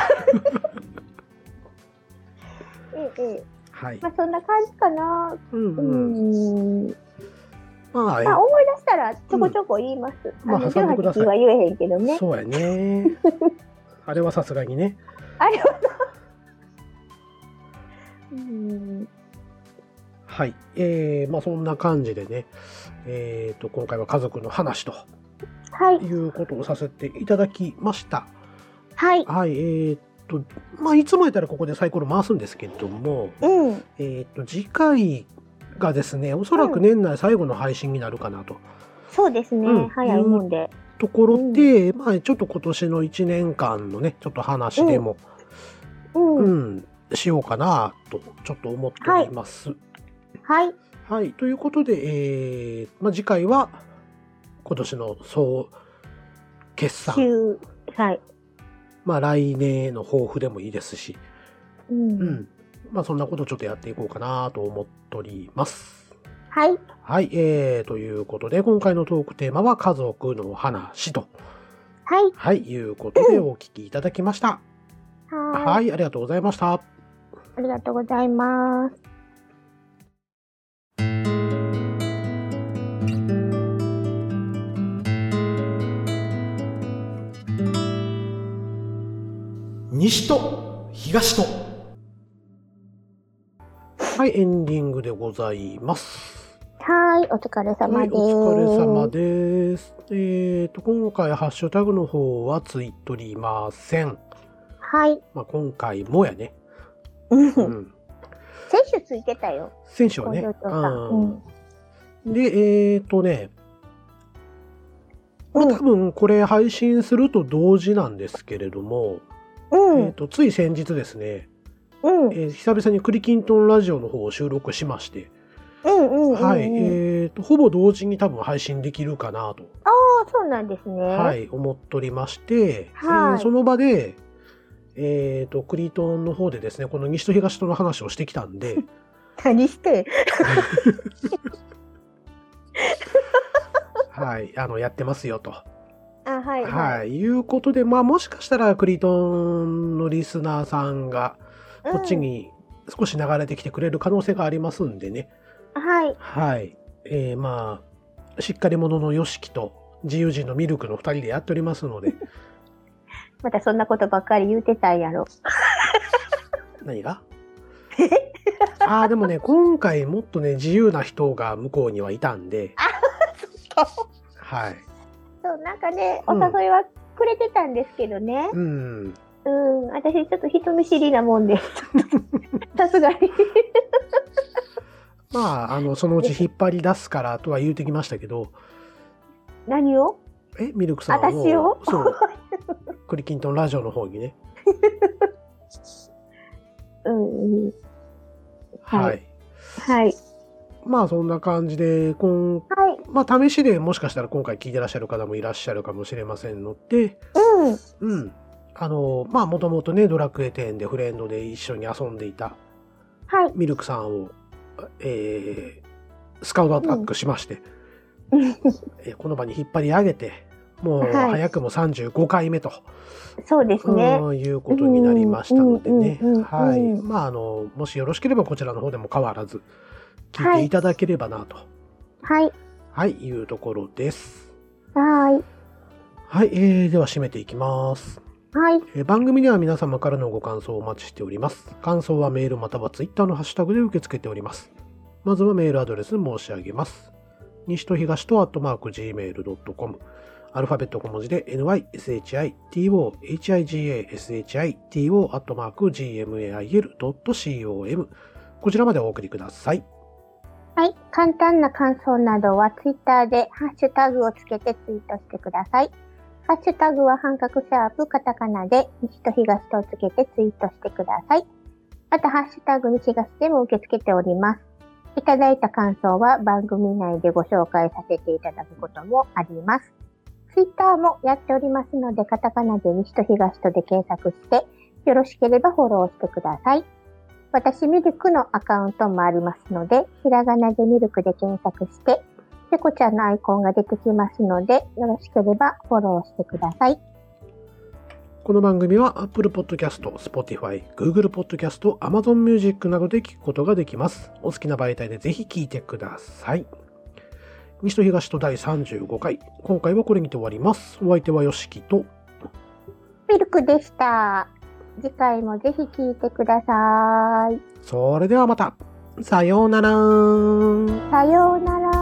はいまあそんな感じかな。うんううんん。まあまあ思い出したらちょこちょこ言います。まああの挟んでください18は言えへんけどね。そうやね あれはさすがにねあれはな。うん。はいえー、まあそんな感じでねえー、と今回は家族の話とはい。いうことをさせていただきましたはい。はいえー、とまあいつもやったらここでサイコロ回すんですけどもうん。えー、と次回がですねおそらく年内最後の配信になるかなと、そうですね。うん早いもんで。ところで、まあちょっと今年の1年間のねちょっと話でも、うん。うんしようかなとちょっと思っております。はい。はい、ということで、えーまあ、次回は今年の総決算、週。はい。まあ、来年への抱負でもいいですし、う。うんんまあ、そんなことをちょっとやっていこうかなと思っております。はい。はい、えー、ということで今回のトークテーマは家族の話と、はい。はい、いうことでお聞きいただきました。は。はいい、ありがとうございました。ありがとうございます。西と東と。はい、エンディングでございます。はい。お疲れ様はい、です。お疲れ様です。えっ、と、今回ハッシュタグの方はついとりません。はい。まあ、今回もやね。うんう。ん。選手ついてたよ。選手はね。うん。うんで、えっ、とね、まあうん多分これ配信すると同時なんですけれども、うん。えっ、と、つい先日ですね、うん。えー久々にクリキントンラジオの方を収録しまして、うんうん。はい。えっ、と、ほぼ同時に多分配信できるかなと、ああ、そうなんですね。。はいい、思っておりまして、はいえーその場で、えっ、と、クリトンの方でですね、この西と東との話をしてきたんで、何して。はい、あの、やってますよと。あ、はい、ははい。い、いうことで、まあ、もしかしたらクリトンのリスナーさんが、こっちに少し流れてきてくれる可能性がありますんでね。うん。はい。はい。えー、まあ、しっかり者のヨシキと自由人のミルクの二人でやっておりますので、またそんなことばっかり言うてたんやろ。何が？ああ、でもね、今回もっとね、自由な人が向こうにはいたんで、はい。そう、なんかね、おうん誘いはくれてたんですけどね。うん。うん、私ちょっと人見知りなもんで。さすがに。まあ、あの、そのうち引っ張り出すからとは言うてきましたけど、何を？え、ミルクさんはもう私を？そう、クリキントンラジオの方にね、うんうん。はいはい。はい。まあ、そんな感じで、今はい。まあ、試しでもしかしたら今回聞いてらっしゃる方もいらっしゃるかもしれませんので、うん。うん。あの、まあ、もともとね、ドラクエ10でフレンドで一緒に遊んでいたはい。ミルクさんを、えー、スカウトアタックしまして、えーこの場に引っ張り上げて、もうはい早くも35回目と、そうですね。うんいうことになりましたのでねうんうんうんうん。はい。まあ、あの、もしよろしければこちらの方でも変わらず聞いていただければなと、はい。はい、いうところです。はい。はい、えー、では締めていきます。はい。えー番組では皆様からのご感想をお待ちしております。感想はメールまたはツイッターのハッシュタグで受け付けております。まずはメールアドレス申し上げます。西と東とアットマーク Gmail.com アルファベット小文字で nyshito higashito アットマーク gmail.com こちらまでお送りください。はい。簡単な感想などはツイッターでハッシュタグをつけてツイートしてください。ハッシュタグは半角シャープカタカナで西と東とつけてツイートしてください。またハッシュタグ西東でも受け付けております。いただいた感想は番組内でご紹介させていただくこともあります。ツイッターもやっておりますので、カタカナで西と東とで検索して、よろしければフォローしてください。私ミルクのアカウントもありますので、ひらがなでミルクで検索して、ペコちゃんのアイコンが出てきますので、よろしければフォローしてください。この番組は Apple Podcast、Spotify、Google Podcast、Amazon Music などで聞くことができます。お好きな媒体でぜひ聞いてください。西と東と第35回。今回はこれにて終わります。お相手はよしきと、ミルクでした。次回もぜひ聞いてください。それではまた。さようなら。さようなら。